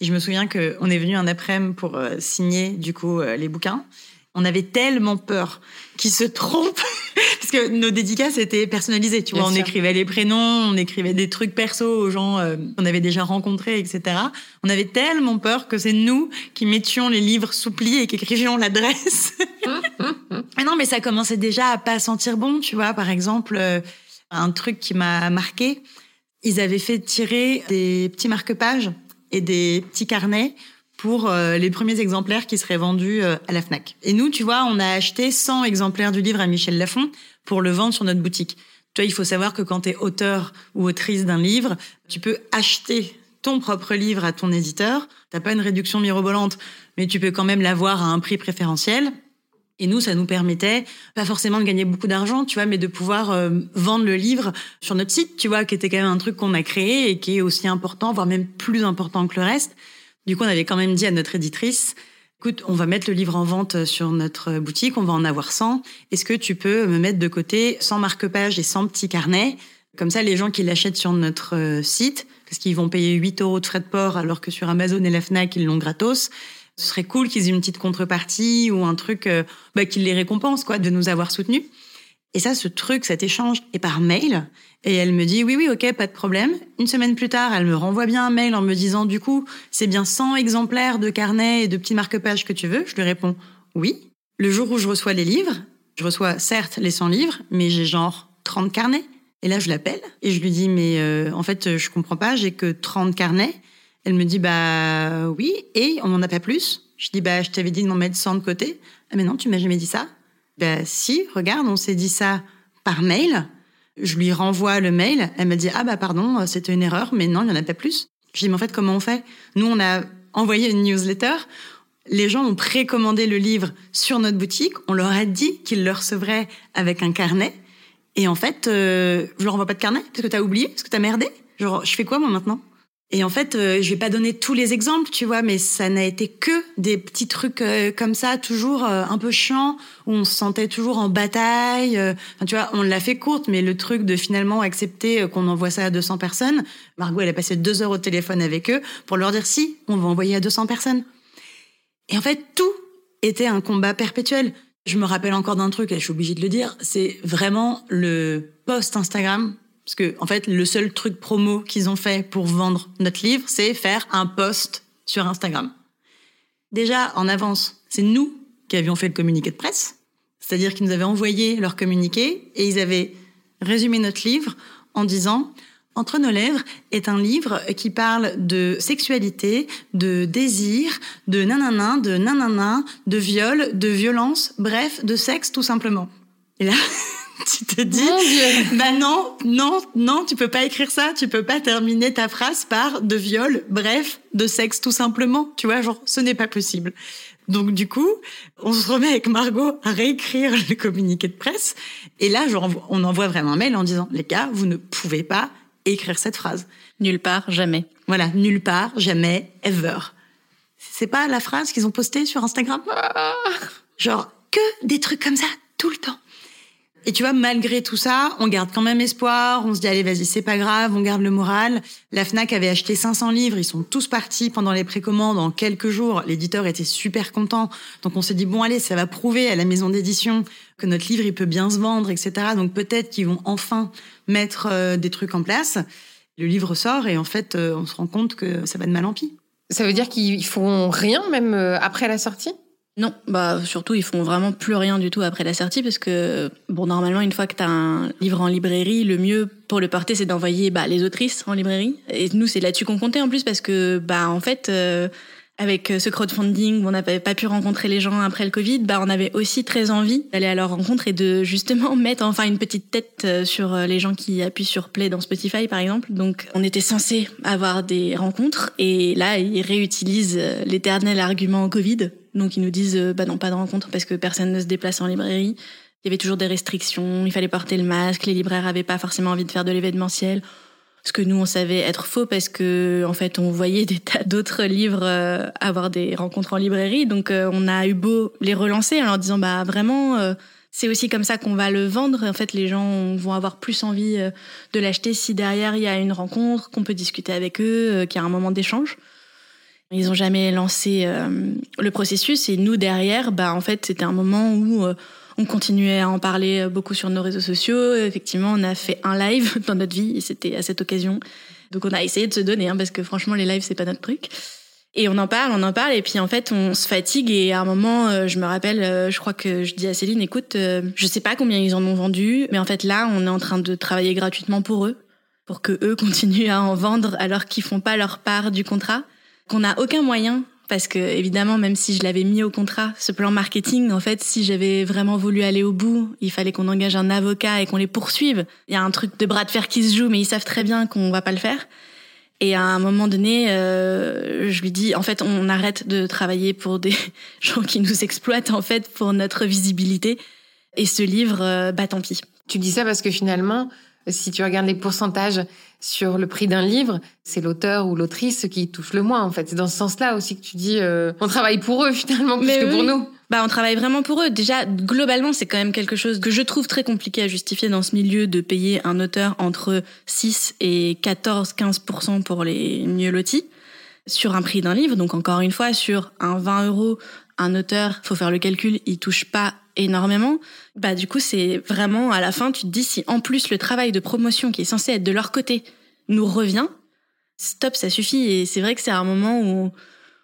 Et je me souviens que on est venu un après-midi pour signer du coup les bouquins. On avait tellement peur qu'ils se trompent parce que nos dédicaces étaient personnalisées. Tu Bien vois, on sûr. écrivait les prénoms, on écrivait des trucs perso aux gens euh, qu'on avait déjà rencontrés, etc. On avait tellement peur que c'est nous qui mettions les livres sous pli et qui écrivions l'adresse. Mais non, mais ça commençait déjà à pas sentir bon, tu vois. Par exemple, euh, un truc qui m'a marqué, ils avaient fait tirer des petits marque-pages et des petits carnets pour euh, les premiers exemplaires qui seraient vendus euh, à la Fnac. Et nous, tu vois, on a acheté 100 exemplaires du livre à Michel Lafon pour le vendre sur notre boutique. Toi, il faut savoir que quand tu es auteur ou autrice d'un livre, tu peux acheter ton propre livre à ton éditeur. T'as pas une réduction mirobolante, mais tu peux quand même l'avoir à un prix préférentiel. Et nous, ça nous permettait pas forcément de gagner beaucoup d'argent, tu vois, mais de pouvoir euh, vendre le livre sur notre site, tu vois, qui était quand même un truc qu'on a créé et qui est aussi important, voire même plus important que le reste. Du coup, on avait quand même dit à notre éditrice, écoute, on va mettre le livre en vente sur notre boutique, on va en avoir 100. Est-ce que tu peux me mettre de côté 100 marque-pages et 100 petits carnets? Comme ça, les gens qui l'achètent sur notre euh, site, parce qu'ils vont payer 8 euros de frais de port, alors que sur Amazon et la Fnac, ils l'ont gratos. Ce serait cool qu'ils aient une petite contrepartie ou un truc euh, bah, qui les récompense, quoi, de nous avoir soutenus. Et ça, ce truc, cet échange est par mail. Et elle me dit oui, oui, ok, pas de problème. Une semaine plus tard, elle me renvoie bien un mail en me disant du coup, c'est bien 100 exemplaires de carnets et de petits marque-pages que tu veux. Je lui réponds oui. Le jour où je reçois les livres, je reçois certes les 100 livres, mais j'ai genre 30 carnets. Et là, je l'appelle et je lui dis mais euh, en fait, je comprends pas, j'ai que 30 carnets. Elle me dit bah oui et on n'en a pas plus. Je dis bah je t'avais dit de m'en mettre 100 de côté. Ah mais non, tu m'as jamais dit ça. Ben si, regarde, on s'est dit ça par mail. Je lui renvoie le mail. Elle me dit ah bah pardon, c'était une erreur, mais non, il n'y en a pas plus. Je dis mais en fait comment on fait? Nous on a envoyé une newsletter. Les gens ont précommandé le livre sur notre boutique. On leur a dit qu'ils le recevraient avec un carnet. Et en fait, euh, je leur envoie pas de carnet parce que t'as oublié, parce que t'as merdé. Genre, je fais quoi moi maintenant? Et en fait, euh, je vais pas donner tous les exemples, tu vois, mais ça n'a été que des petits trucs euh, comme ça, toujours euh, un peu chiant, où on se sentait toujours en bataille. Enfin, tu vois, on l'a fait courte, mais le truc de finalement accepter qu'on envoie ça à 200 personnes, Margot, elle a passé deux heures au téléphone avec eux pour leur dire si, on va envoyer à 200 personnes. Et en fait, tout était un combat perpétuel. Je me rappelle encore d'un truc, et je suis obligée de le dire, c'est vraiment le post Instagram parce que, en fait, le seul truc promo qu'ils ont fait pour vendre notre livre, c'est faire un post sur Instagram. Déjà, en avance, c'est nous qui avions fait le communiqué de presse. C'est-à-dire qu'ils nous avaient envoyé leur communiqué et ils avaient résumé notre livre en disant entre nos lèvres est un livre qui parle de sexualité, de désir, de nanana, de nanana, de viol, de violence, bref, de sexe tout simplement. Et là, tu te dis, bah non, non, non, tu peux pas écrire ça, tu peux pas terminer ta phrase par de viol, bref, de sexe tout simplement, tu vois, genre, ce n'est pas possible. Donc du coup, on se remet avec Margot à réécrire le communiqué de presse, et là, genre, on envoie vraiment un mail en disant, les gars, vous ne pouvez pas écrire cette phrase. Nulle part, jamais. Voilà, nulle part, jamais, ever. C'est pas la phrase qu'ils ont postée sur Instagram? Ah. Genre, que des trucs comme ça, tout le temps. Et tu vois, malgré tout ça, on garde quand même espoir. On se dit, allez, vas-y, c'est pas grave, on garde le moral. La FNAC avait acheté 500 livres. Ils sont tous partis pendant les précommandes en quelques jours. L'éditeur était super content. Donc, on s'est dit, bon, allez, ça va prouver à la maison d'édition que notre livre, il peut bien se vendre, etc. Donc, peut-être qu'ils vont enfin mettre euh, des trucs en place. Le livre sort et en fait, euh, on se rend compte que ça va de mal en pis. Ça veut dire qu'ils font rien même euh, après la sortie? Non, bah surtout ils font vraiment plus rien du tout après la sortie parce que bon normalement une fois que tu as un livre en librairie, le mieux pour le porter c'est d'envoyer bah, les autrices en librairie et nous c'est là-dessus qu'on comptait en plus parce que bah en fait euh, avec ce crowdfunding on n'avait pas pu rencontrer les gens après le Covid, bah on avait aussi très envie d'aller à leur rencontre et de justement mettre enfin une petite tête euh, sur euh, les gens qui appuient sur play dans Spotify par exemple. Donc on était censé avoir des rencontres et là ils réutilisent l'éternel argument Covid donc ils nous disent euh, bah non pas de rencontre parce que personne ne se déplace en librairie. Il y avait toujours des restrictions, il fallait porter le masque, les libraires avaient pas forcément envie de faire de l'événementiel. Ce que nous on savait être faux parce que en fait on voyait des tas d'autres livres euh, avoir des rencontres en librairie. Donc euh, on a eu beau les relancer en leur disant bah vraiment c'est aussi comme ça qu'on va le vendre. En fait, les gens vont avoir plus envie de l'acheter si derrière il y a une rencontre, qu'on peut discuter avec eux, qu'il y a un moment d'échange. Ils ont jamais lancé euh, le processus et nous derrière, bah en fait c'était un moment où euh, on continuait à en parler beaucoup sur nos réseaux sociaux. Effectivement, on a fait un live dans notre vie et c'était à cette occasion. Donc on a essayé de se donner hein, parce que franchement les lives c'est pas notre truc. Et on en parle, on en parle et puis en fait on se fatigue et à un moment euh, je me rappelle, je crois que je dis à Céline écoute, je sais pas combien ils en ont vendu, mais en fait là on est en train de travailler gratuitement pour eux pour que eux continuent à en vendre alors qu'ils font pas leur part du contrat qu'on n'a aucun moyen parce que évidemment même si je l'avais mis au contrat ce plan marketing en fait si j'avais vraiment voulu aller au bout il fallait qu'on engage un avocat et qu'on les poursuive. Il y a un truc de bras de fer qui se joue mais ils savent très bien qu'on va pas le faire. Et à un moment donné euh, je lui dis en fait on arrête de travailler pour des gens qui nous exploitent en fait pour notre visibilité. Et ce livre euh, bah tant pis. Tu dis ça parce que finalement si tu regardes les pourcentages sur le prix d'un livre, c'est l'auteur ou l'autrice qui touche le moins en fait. C'est dans ce sens-là aussi que tu dis euh, on travaille pour eux finalement plus que pour nous. Bah on travaille vraiment pour eux. Déjà globalement, c'est quand même quelque chose que je trouve très compliqué à justifier dans ce milieu de payer un auteur entre 6 et 14 15 pour les mieux lotis sur un prix d'un livre. Donc encore une fois sur un 20 euros un auteur, faut faire le calcul, il touche pas énormément. Bah du coup, c'est vraiment à la fin, tu te dis si en plus le travail de promotion qui est censé être de leur côté nous revient, stop, ça suffit. Et c'est vrai que c'est un moment où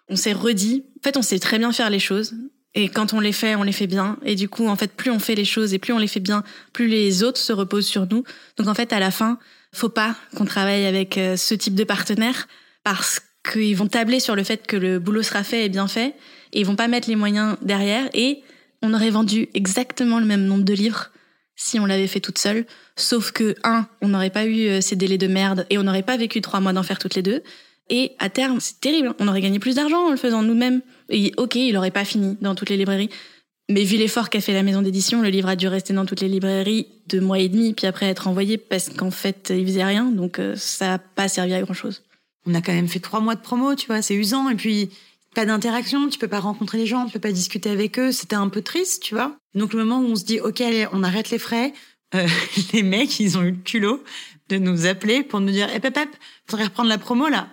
on s'est redit. En fait, on sait très bien faire les choses. Et quand on les fait, on les fait bien. Et du coup, en fait, plus on fait les choses et plus on les fait bien, plus les autres se reposent sur nous. Donc en fait, à la fin, faut pas qu'on travaille avec euh, ce type de partenaire parce qu'ils vont tabler sur le fait que le boulot sera fait et bien fait et ils vont pas mettre les moyens derrière et on aurait vendu exactement le même nombre de livres si on l'avait fait toute seule. Sauf que, un, on n'aurait pas eu euh, ces délais de merde et on n'aurait pas vécu trois mois d'enfer toutes les deux. Et à terme, c'est terrible. On aurait gagné plus d'argent en le faisant nous-mêmes. Et ok, il aurait pas fini dans toutes les librairies. Mais vu l'effort qu'a fait la maison d'édition, le livre a dû rester dans toutes les librairies deux mois et demi, puis après être envoyé parce qu'en fait, il faisait rien. Donc, euh, ça n'a pas servi à grand chose. On a quand même fait trois mois de promo, tu vois, c'est usant. Et puis, pas d'interaction, tu peux pas rencontrer les gens, tu peux pas discuter avec eux. C'était un peu triste, tu vois. Donc, le moment où on se dit, OK, allez, on arrête les frais, euh, les mecs, ils ont eu le culot de nous appeler pour nous dire, eh, pep, pep, faudrait reprendre la promo, là.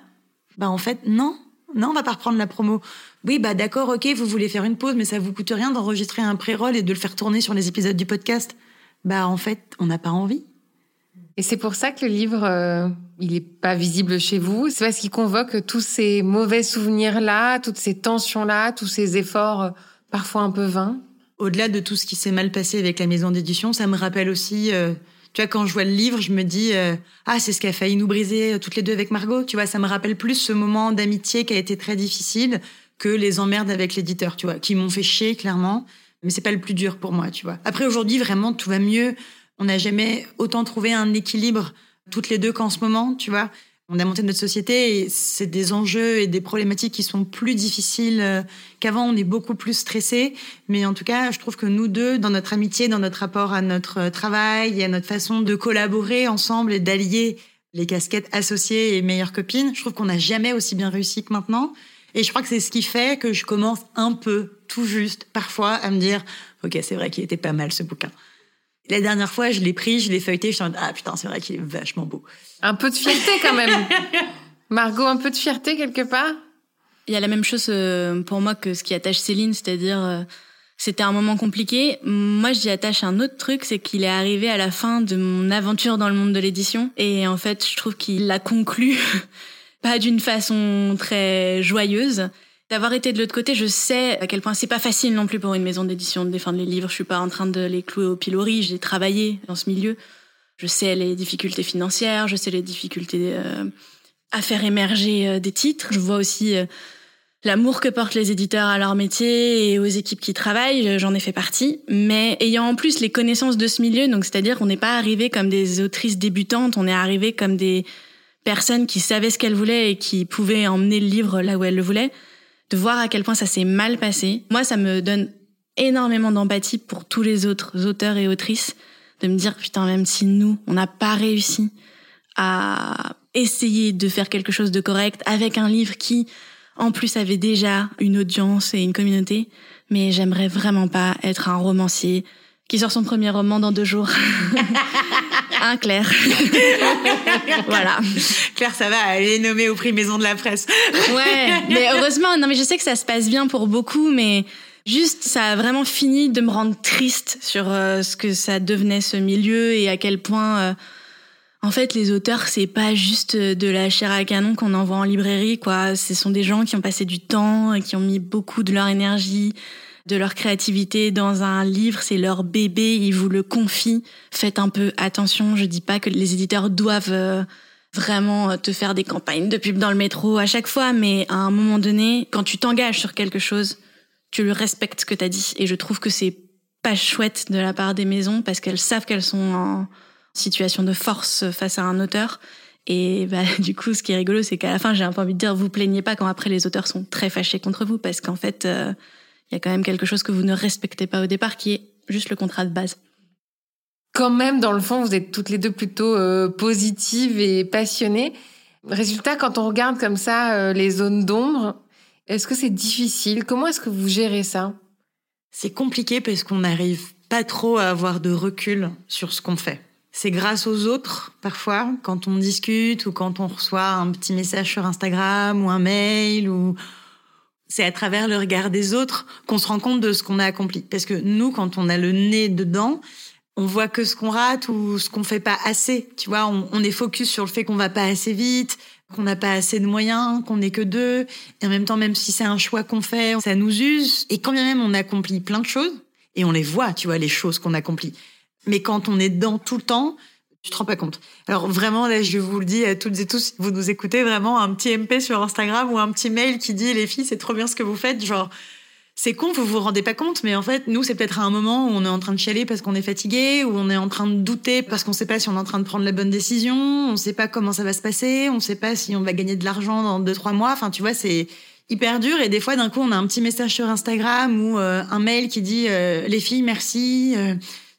Bah, en fait, non. Non, on va pas reprendre la promo. Oui, bah d'accord, ok, vous voulez faire une pause, mais ça vous coûte rien d'enregistrer un pré-roll et de le faire tourner sur les épisodes du podcast. Bah en fait, on n'a pas envie. Et c'est pour ça que le livre, euh, il est pas visible chez vous. C'est parce qu'il convoque tous ces mauvais souvenirs-là, toutes ces tensions-là, tous ces efforts euh, parfois un peu vains. Au-delà de tout ce qui s'est mal passé avec la maison d'édition, ça me rappelle aussi, euh, tu vois, quand je vois le livre, je me dis, euh, ah, c'est ce qui a failli nous briser toutes les deux avec Margot. Tu vois, ça me rappelle plus ce moment d'amitié qui a été très difficile que les emmerdes avec l'éditeur, tu vois, qui m'ont fait chier clairement. Mais c'est pas le plus dur pour moi, tu vois. Après aujourd'hui, vraiment, tout va mieux. On n'a jamais autant trouvé un équilibre toutes les deux qu'en ce moment, tu vois. On a monté notre société et c'est des enjeux et des problématiques qui sont plus difficiles euh, qu'avant. On est beaucoup plus stressé, mais en tout cas, je trouve que nous deux, dans notre amitié, dans notre rapport à notre travail et à notre façon de collaborer ensemble et d'allier les casquettes associées et meilleures copines, je trouve qu'on n'a jamais aussi bien réussi que maintenant. Et je crois que c'est ce qui fait que je commence un peu, tout juste, parfois, à me dire, ok, c'est vrai qu'il était pas mal ce bouquin. La dernière fois, je l'ai pris, je l'ai feuilleté, je suis en mode, ah putain, c'est vrai qu'il est vachement beau. Un peu de fierté quand même. Margot, un peu de fierté quelque part? Il y a la même chose euh, pour moi que ce qui attache Céline, c'est-à-dire euh, c'était un moment compliqué. Moi, j'y attache un autre truc, c'est qu'il est arrivé à la fin de mon aventure dans le monde de l'édition. Et en fait, je trouve qu'il l'a conclu, pas d'une façon très joyeuse. D'avoir été de l'autre côté, je sais à quel point c'est pas facile non plus pour une maison d'édition de défendre les livres. Je suis pas en train de les clouer au pilori. J'ai travaillé dans ce milieu. Je sais les difficultés financières, je sais les difficultés euh, à faire émerger euh, des titres. Je vois aussi euh, l'amour que portent les éditeurs à leur métier et aux équipes qui travaillent. J'en ai fait partie. Mais ayant en plus les connaissances de ce milieu, donc c'est-à-dire qu'on n'est pas arrivé comme des autrices débutantes, on est arrivé comme des personnes qui savaient ce qu'elles voulaient et qui pouvaient emmener le livre là où elles le voulaient de voir à quel point ça s'est mal passé. Moi, ça me donne énormément d'empathie pour tous les autres auteurs et autrices, de me dire, putain, même si nous, on n'a pas réussi à essayer de faire quelque chose de correct avec un livre qui, en plus, avait déjà une audience et une communauté, mais j'aimerais vraiment pas être un romancier qui sort son premier roman dans deux jours. un Claire. voilà. Claire, ça va, elle est nommée au prix Maison de la Presse. ouais, mais heureusement, non mais je sais que ça se passe bien pour beaucoup, mais juste ça a vraiment fini de me rendre triste sur euh, ce que ça devenait ce milieu et à quel point euh, en fait les auteurs c'est pas juste de la chair à canon qu'on envoie en librairie quoi, ce sont des gens qui ont passé du temps et qui ont mis beaucoup de leur énergie de leur créativité dans un livre, c'est leur bébé, ils vous le confient. Faites un peu attention, je dis pas que les éditeurs doivent euh, vraiment te faire des campagnes de pub dans le métro à chaque fois, mais à un moment donné, quand tu t'engages sur quelque chose, tu le respectes ce que t'as dit. Et je trouve que c'est pas chouette de la part des maisons parce qu'elles savent qu'elles sont en situation de force face à un auteur. Et bah, du coup, ce qui est rigolo, c'est qu'à la fin, j'ai un peu envie de dire, vous plaignez pas quand après les auteurs sont très fâchés contre vous, parce qu'en fait, euh, il y a quand même quelque chose que vous ne respectez pas au départ, qui est juste le contrat de base. Quand même, dans le fond, vous êtes toutes les deux plutôt euh, positives et passionnées. Résultat, quand on regarde comme ça euh, les zones d'ombre, est-ce que c'est difficile? Comment est-ce que vous gérez ça? C'est compliqué parce qu'on n'arrive pas trop à avoir de recul sur ce qu'on fait. C'est grâce aux autres, parfois, quand on discute ou quand on reçoit un petit message sur Instagram ou un mail ou c'est à travers le regard des autres qu'on se rend compte de ce qu'on a accompli. Parce que nous, quand on a le nez dedans, on voit que ce qu'on rate ou ce qu'on fait pas assez. Tu vois, on, est focus sur le fait qu'on va pas assez vite, qu'on n'a pas assez de moyens, qu'on n'est que deux. Et en même temps, même si c'est un choix qu'on fait, ça nous use. Et quand bien même on accomplit plein de choses, et on les voit, tu vois, les choses qu'on accomplit. Mais quand on est dedans tout le temps, tu te rends pas compte. Alors vraiment, là, je vous le dis à toutes et tous, vous nous écoutez, vraiment un petit MP sur Instagram ou un petit mail qui dit les filles, c'est trop bien ce que vous faites, genre c'est con, vous vous rendez pas compte, mais en fait, nous, c'est peut-être à un moment où on est en train de chialer parce qu'on est fatigué, où on est en train de douter parce qu'on sait pas si on est en train de prendre la bonne décision, on sait pas comment ça va se passer, on sait pas si on va gagner de l'argent dans deux, trois mois. Enfin, tu vois, c'est hyper dur. Et des fois, d'un coup, on a un petit message sur Instagram ou euh, un mail qui dit euh, les filles, merci, euh,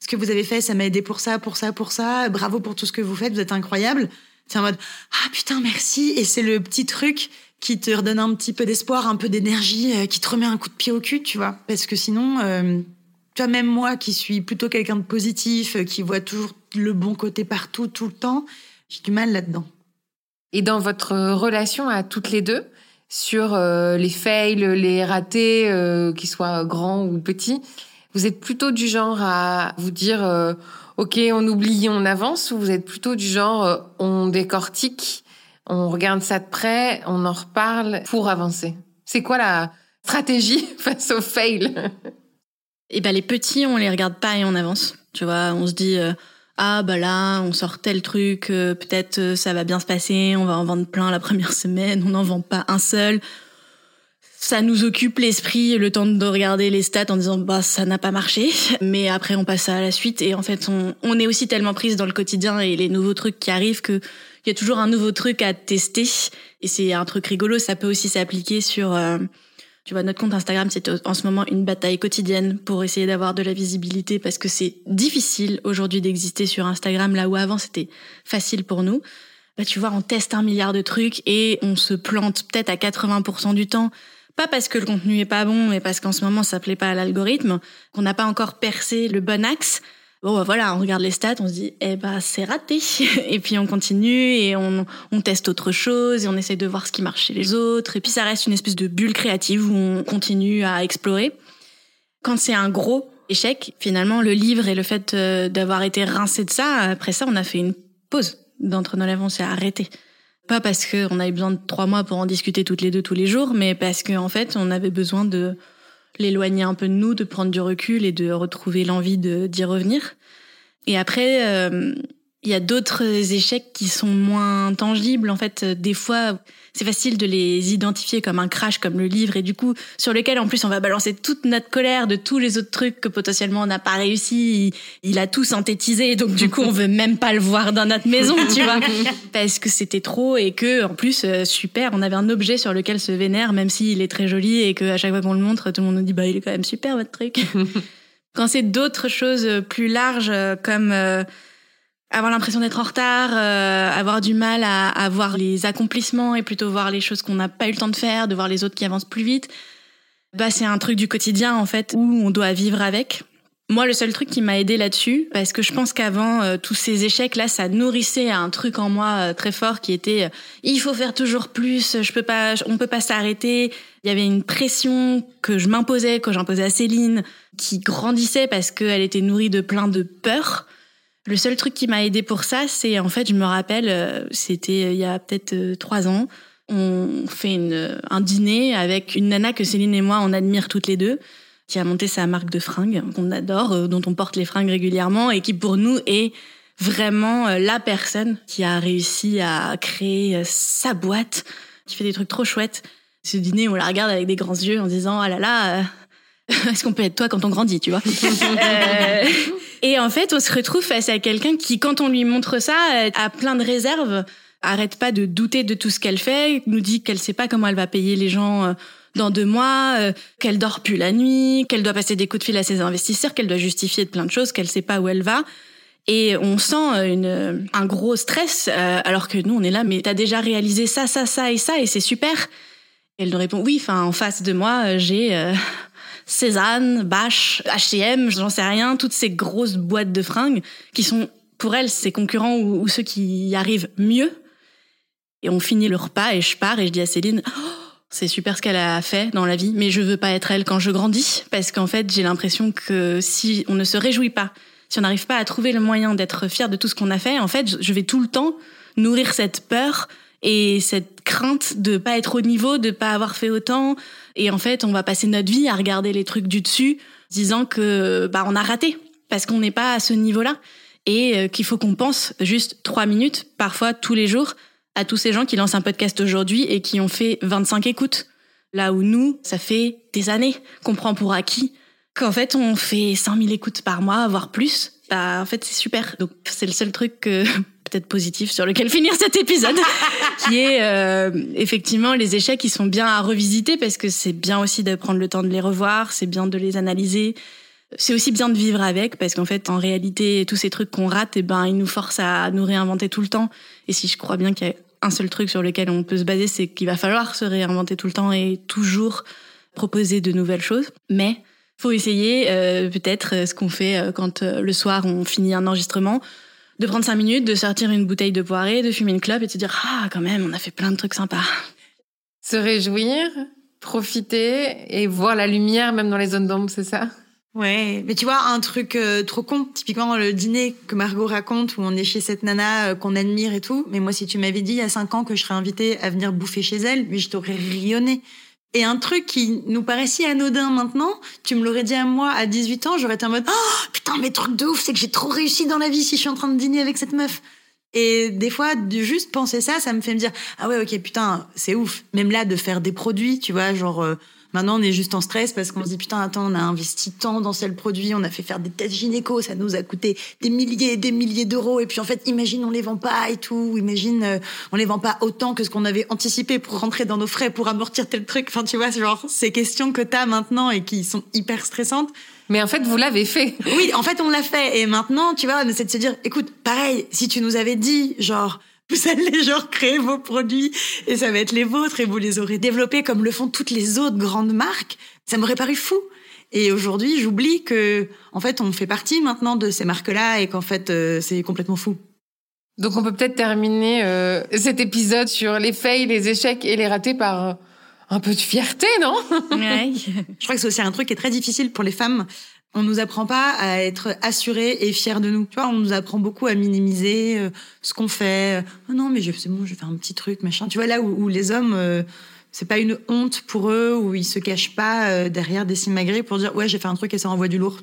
ce que vous avez fait, ça m'a aidé pour ça, pour ça, pour ça. Bravo pour tout ce que vous faites, vous êtes incroyable. C'est en mode ah putain merci. Et c'est le petit truc qui te redonne un petit peu d'espoir, un peu d'énergie, euh, qui te remet un coup de pied au cul, tu vois. Parce que sinon, euh, toi même moi qui suis plutôt quelqu'un de positif, euh, qui voit toujours le bon côté partout, tout le temps, j'ai du mal là-dedans. Et dans votre relation à toutes les deux, sur les fails, les ratés, qu'ils soient grands ou petits, vous êtes plutôt du genre à vous dire euh, OK, on oublie, on avance, ou vous êtes plutôt du genre euh, on décortique, on regarde ça de près, on en reparle pour avancer? C'est quoi la stratégie face aux fails Et ben les petits, on les regarde pas et on avance. Tu vois, on se dit euh, ah bah là, on sort tel truc, peut-être ça va bien se passer, on va en vendre plein la première semaine, on n'en vend pas un seul. Ça nous occupe l'esprit le temps de regarder les stats en disant bah ça n'a pas marché, mais après on passe à la suite et en fait on, est aussi tellement prise dans le quotidien et les nouveaux trucs qui arrivent que il y a toujours un nouveau truc à tester et c'est un truc rigolo. Ça peut aussi s'appliquer sur euh, tu vois, notre compte Instagram, c'est en ce moment une bataille quotidienne pour essayer d'avoir de la visibilité parce que c'est difficile aujourd'hui d'exister sur Instagram là où avant c'était facile pour nous. Bah, tu vois, on teste un milliard de trucs et on se plante peut-être à 80% du temps. Pas parce que le contenu est pas bon, mais parce qu'en ce moment ça plaît pas à l'algorithme, qu'on n'a pas encore percé le bon axe. Bon, bah, voilà, on regarde les stats, on se dit, eh ben, c'est raté. Et puis on continue et on, on teste autre chose et on essaie de voir ce qui marche chez les autres. Et puis ça reste une espèce de bulle créative où on continue à explorer. Quand c'est un gros échec, finalement, le livre et le fait euh, d'avoir été rincé de ça, après ça, on a fait une pause d'entre nos lèvres, on s'est arrêté. Pas parce qu'on avait besoin de trois mois pour en discuter toutes les deux tous les jours, mais parce qu'en en fait, on avait besoin de l'éloigner un peu de nous, de prendre du recul et de retrouver l'envie d'y revenir. Et après, euh, il y a d'autres échecs qui sont moins tangibles. En fait, des fois, c'est facile de les identifier comme un crash, comme le livre, et du coup, sur lequel, en plus, on va balancer toute notre colère de tous les autres trucs que potentiellement on n'a pas réussi. Il, il, a tout synthétisé, donc du coup, on veut même pas le voir dans notre maison, tu vois, parce que c'était trop et que, en plus, euh, super, on avait un objet sur lequel se vénère, même s'il est très joli et que à chaque fois qu'on le montre, tout le monde nous dit, bah, il est quand même super votre truc. Quand c'est d'autres choses plus larges, comme euh, avoir l'impression d'être en retard, euh, avoir du mal à, à, voir les accomplissements et plutôt voir les choses qu'on n'a pas eu le temps de faire, de voir les autres qui avancent plus vite. Bah, c'est un truc du quotidien en fait où on doit vivre avec. Moi, le seul truc qui m'a aidé là-dessus, parce que je pense qu'avant euh, tous ces échecs-là, ça nourrissait un truc en moi euh, très fort qui était euh, il faut faire toujours plus, je peux pas, on peut pas s'arrêter. Il y avait une pression que je m'imposais, que j'imposais à Céline, qui grandissait parce qu'elle était nourrie de plein de peurs. Le seul truc qui m'a aidé pour ça, c'est en fait, je me rappelle, c'était il y a peut-être trois ans, on fait une, un dîner avec une nana que Céline et moi on admire toutes les deux qui a monté sa marque de fringues qu'on adore, euh, dont on porte les fringues régulièrement et qui pour nous est vraiment euh, la personne qui a réussi à créer euh, sa boîte, qui fait des trucs trop chouettes. Ce dîner, on la regarde avec des grands yeux en disant ah là là, est-ce qu'on peut être toi quand on grandit, tu vois? Euh, Et en fait, on se retrouve face à quelqu'un qui, quand on lui montre ça, a plein de réserves, arrête pas de douter de tout ce qu'elle fait, nous dit qu'elle sait pas comment elle va payer les gens dans deux mois, euh, qu'elle dort plus la nuit, qu'elle doit passer des coups de fil à ses investisseurs, qu'elle doit justifier de plein de choses, qu'elle sait pas où elle va. Et on sent une, un gros stress, euh, alors que nous, on est là, mais t'as déjà réalisé ça, ça, ça et ça, et c'est super. Elle nous répond, oui, enfin, en face de moi, euh, j'ai euh, Cézanne, Bache, H&M, j'en sais rien, toutes ces grosses boîtes de fringues qui sont, pour elle, ses concurrents ou, ou ceux qui y arrivent mieux. Et on finit le repas et je pars et je dis à Céline, oh, C'est super ce qu'elle a fait dans la vie, mais je veux pas être elle quand je grandis, parce qu'en fait, j'ai l'impression que si on ne se réjouit pas, si on n'arrive pas à trouver le moyen d'être fier de tout ce qu'on a fait, en fait, je vais tout le temps nourrir cette peur et cette crainte de pas être au niveau, de pas avoir fait autant. Et en fait, on va passer notre vie à regarder les trucs du dessus, disant que bah on a raté parce qu'on n'est pas à ce niveau-là et euh, qu'il faut qu'on pense juste trois minutes, parfois tous les jours, à tous ces gens qui lancent un podcast aujourd'hui et qui ont fait 25 écoutes. Là où nous, ça fait des années qu'on prend pour acquis qu'en fait on fait 100 000 écoutes par mois, voire plus. Bah, en fait, c'est super. Donc, c'est le seul truc que, peut-être positif sur lequel finir cet épisode, qui est euh, effectivement les échecs qui sont bien à revisiter parce que c'est bien aussi de prendre le temps de les revoir, c'est bien de les analyser. C'est aussi bien de vivre avec parce qu'en fait, en réalité, tous ces trucs qu'on rate, eh ben, ils nous forcent à nous réinventer tout le temps. Et si je crois bien qu'il y a un seul truc sur lequel on peut se baser, c'est qu'il va falloir se réinventer tout le temps et toujours proposer de nouvelles choses. Mais faut essayer euh, peut-être euh, ce qu'on fait euh, quand le soir on finit un enregistrement, de prendre cinq minutes, de sortir une bouteille de poirée, de fumer une clope et de se dire ah quand même on a fait plein de trucs sympas. Se réjouir, profiter et voir la lumière même dans les zones d'ombre, c'est ça? Ouais, mais tu vois, un truc trop con, typiquement le dîner que Margot raconte, où on est chez cette nana qu'on admire et tout, mais moi si tu m'avais dit il y a cinq ans que je serais invitée à venir bouffer chez elle, lui je t'aurais rionné. Et un truc qui nous paraît si anodin maintenant, tu me l'aurais dit à moi à 18 ans, j'aurais été en mode oh, putain, mais truc de ouf, c'est que j'ai trop réussi dans la vie si je suis en train de dîner avec cette meuf. Et des fois, de juste penser ça, ça me fait me dire ah ouais, ok, putain, c'est ouf. Même là, de faire des produits, tu vois, genre euh, Maintenant, on est juste en stress parce qu'on se dit putain, attends, on a investi tant dans ce produit, on a fait faire des tests gynéco, ça nous a coûté des milliers et des milliers d'euros. Et puis en fait, imagine, on les vend pas et tout. Imagine, euh, on les vend pas autant que ce qu'on avait anticipé pour rentrer dans nos frais, pour amortir tel truc. Enfin, tu vois, genre ces questions que t'as maintenant et qui sont hyper stressantes. Mais en fait, vous l'avez fait. Oui, en fait, on l'a fait. Et maintenant, tu vois, on essaie de se dire, écoute, pareil, si tu nous avais dit, genre, vous allez genre créer vos produits et ça va être les vôtres et vous les aurez développés comme le font toutes les autres grandes marques. Ça m'aurait paru fou. Et aujourd'hui, j'oublie que, en fait, on fait partie maintenant de ces marques-là et qu'en fait, euh, c'est complètement fou. Donc, on peut peut-être terminer euh, cet épisode sur les fails, les échecs et les ratés par euh, un peu de fierté, non? Ouais. Je crois que c'est aussi un truc qui est très difficile pour les femmes on nous apprend pas à être assurés et fiers de nous. Tu vois, on nous apprend beaucoup à minimiser euh, ce qu'on fait. Oh non, mais c'est bon, je vais faire un petit truc, machin. Tu vois, là où, les hommes, euh, c'est pas une honte pour eux, où ils se cachent pas euh, derrière des simagrées pour dire ouais, j'ai fait un truc et ça envoie du lourd.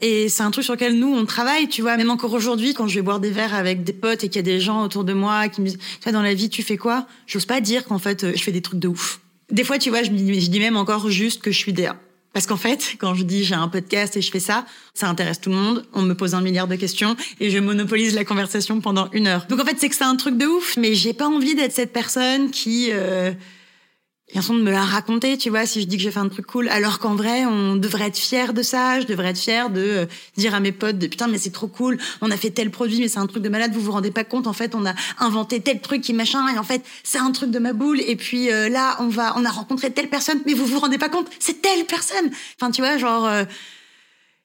Et c'est un truc sur lequel nous, on travaille, tu vois. Même encore aujourd'hui, quand je vais boire des verres avec des potes et qu'il y a des gens autour de moi qui me disent, tu vois, dans la vie, tu fais quoi? J'ose pas dire qu'en fait, je fais des trucs de ouf. Des fois, tu vois, je, je dis même encore juste que je suis DA. Parce qu'en fait, quand je dis j'ai un podcast et je fais ça, ça intéresse tout le monde. On me pose un milliard de questions et je monopolise la conversation pendant une heure. Donc en fait, c'est que c'est un truc de ouf, mais j'ai pas envie d'être cette personne qui euh, façon de me la raconter, tu vois, si je dis que j'ai fait un truc cool, alors qu'en vrai, on devrait être fier de ça, je devrais être fier de euh, dire à mes potes, de, putain, mais c'est trop cool, on a fait tel produit, mais c'est un truc de malade, vous vous rendez pas compte, en fait, on a inventé tel truc qui machin, et en fait, c'est un truc de ma boule, et puis euh, là, on va, on a rencontré telle personne, mais vous vous rendez pas compte, c'est telle personne. Enfin, tu vois, genre, euh,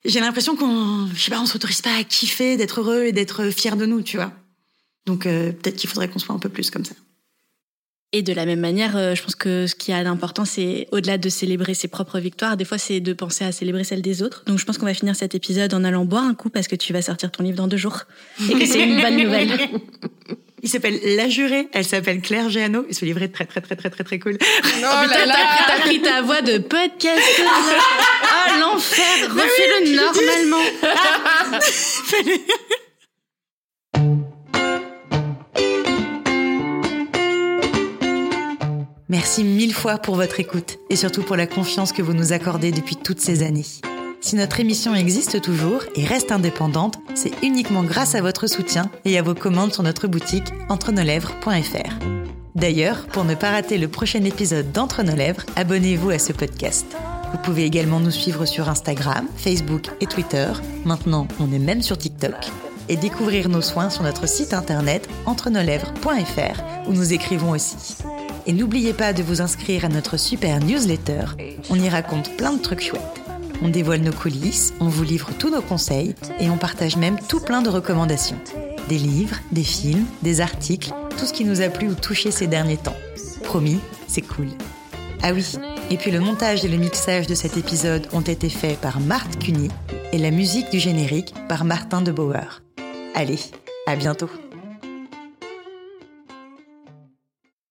j'ai l'impression qu'on, je sais pas, on s'autorise pas à kiffer, d'être heureux et d'être fier de nous, tu vois. Donc peut-être qu'il faudrait qu'on soit un peu plus comme ça. Et de la même manière, euh, je pense que ce qui a d'important, c'est au-delà de célébrer ses propres victoires, des fois, c'est de penser à célébrer celles des autres. Donc, je pense qu'on va finir cet épisode en allant boire un coup parce que tu vas sortir ton livre dans deux jours et que c'est une bonne nouvelle. Il s'appelle La Jurée, elle s'appelle Claire Géano et ce livre est très très très très très très cool. Oh, là là T'as pris ta voix de podcast. Ah l'enfer, refais-le normalement. Merci mille fois pour votre écoute et surtout pour la confiance que vous nous accordez depuis toutes ces années. Si notre émission existe toujours et reste indépendante, c'est uniquement grâce à votre soutien et à vos commandes sur notre boutique entrenoslèvres.fr. D'ailleurs, pour ne pas rater le prochain épisode d'Entre nos lèvres, abonnez-vous à ce podcast. Vous pouvez également nous suivre sur Instagram, Facebook et Twitter. Maintenant, on est même sur TikTok. Et découvrir nos soins sur notre site internet entrenoslèvres.fr où nous écrivons aussi. Et n'oubliez pas de vous inscrire à notre super newsletter. On y raconte plein de trucs chouettes. On dévoile nos coulisses, on vous livre tous nos conseils et on partage même tout plein de recommandations. Des livres, des films, des articles, tout ce qui nous a plu ou touché ces derniers temps. Promis, c'est cool. Ah oui, et puis le montage et le mixage de cet épisode ont été faits par Marthe Cuny et la musique du générique par Martin de Bauer. Allez, à bientôt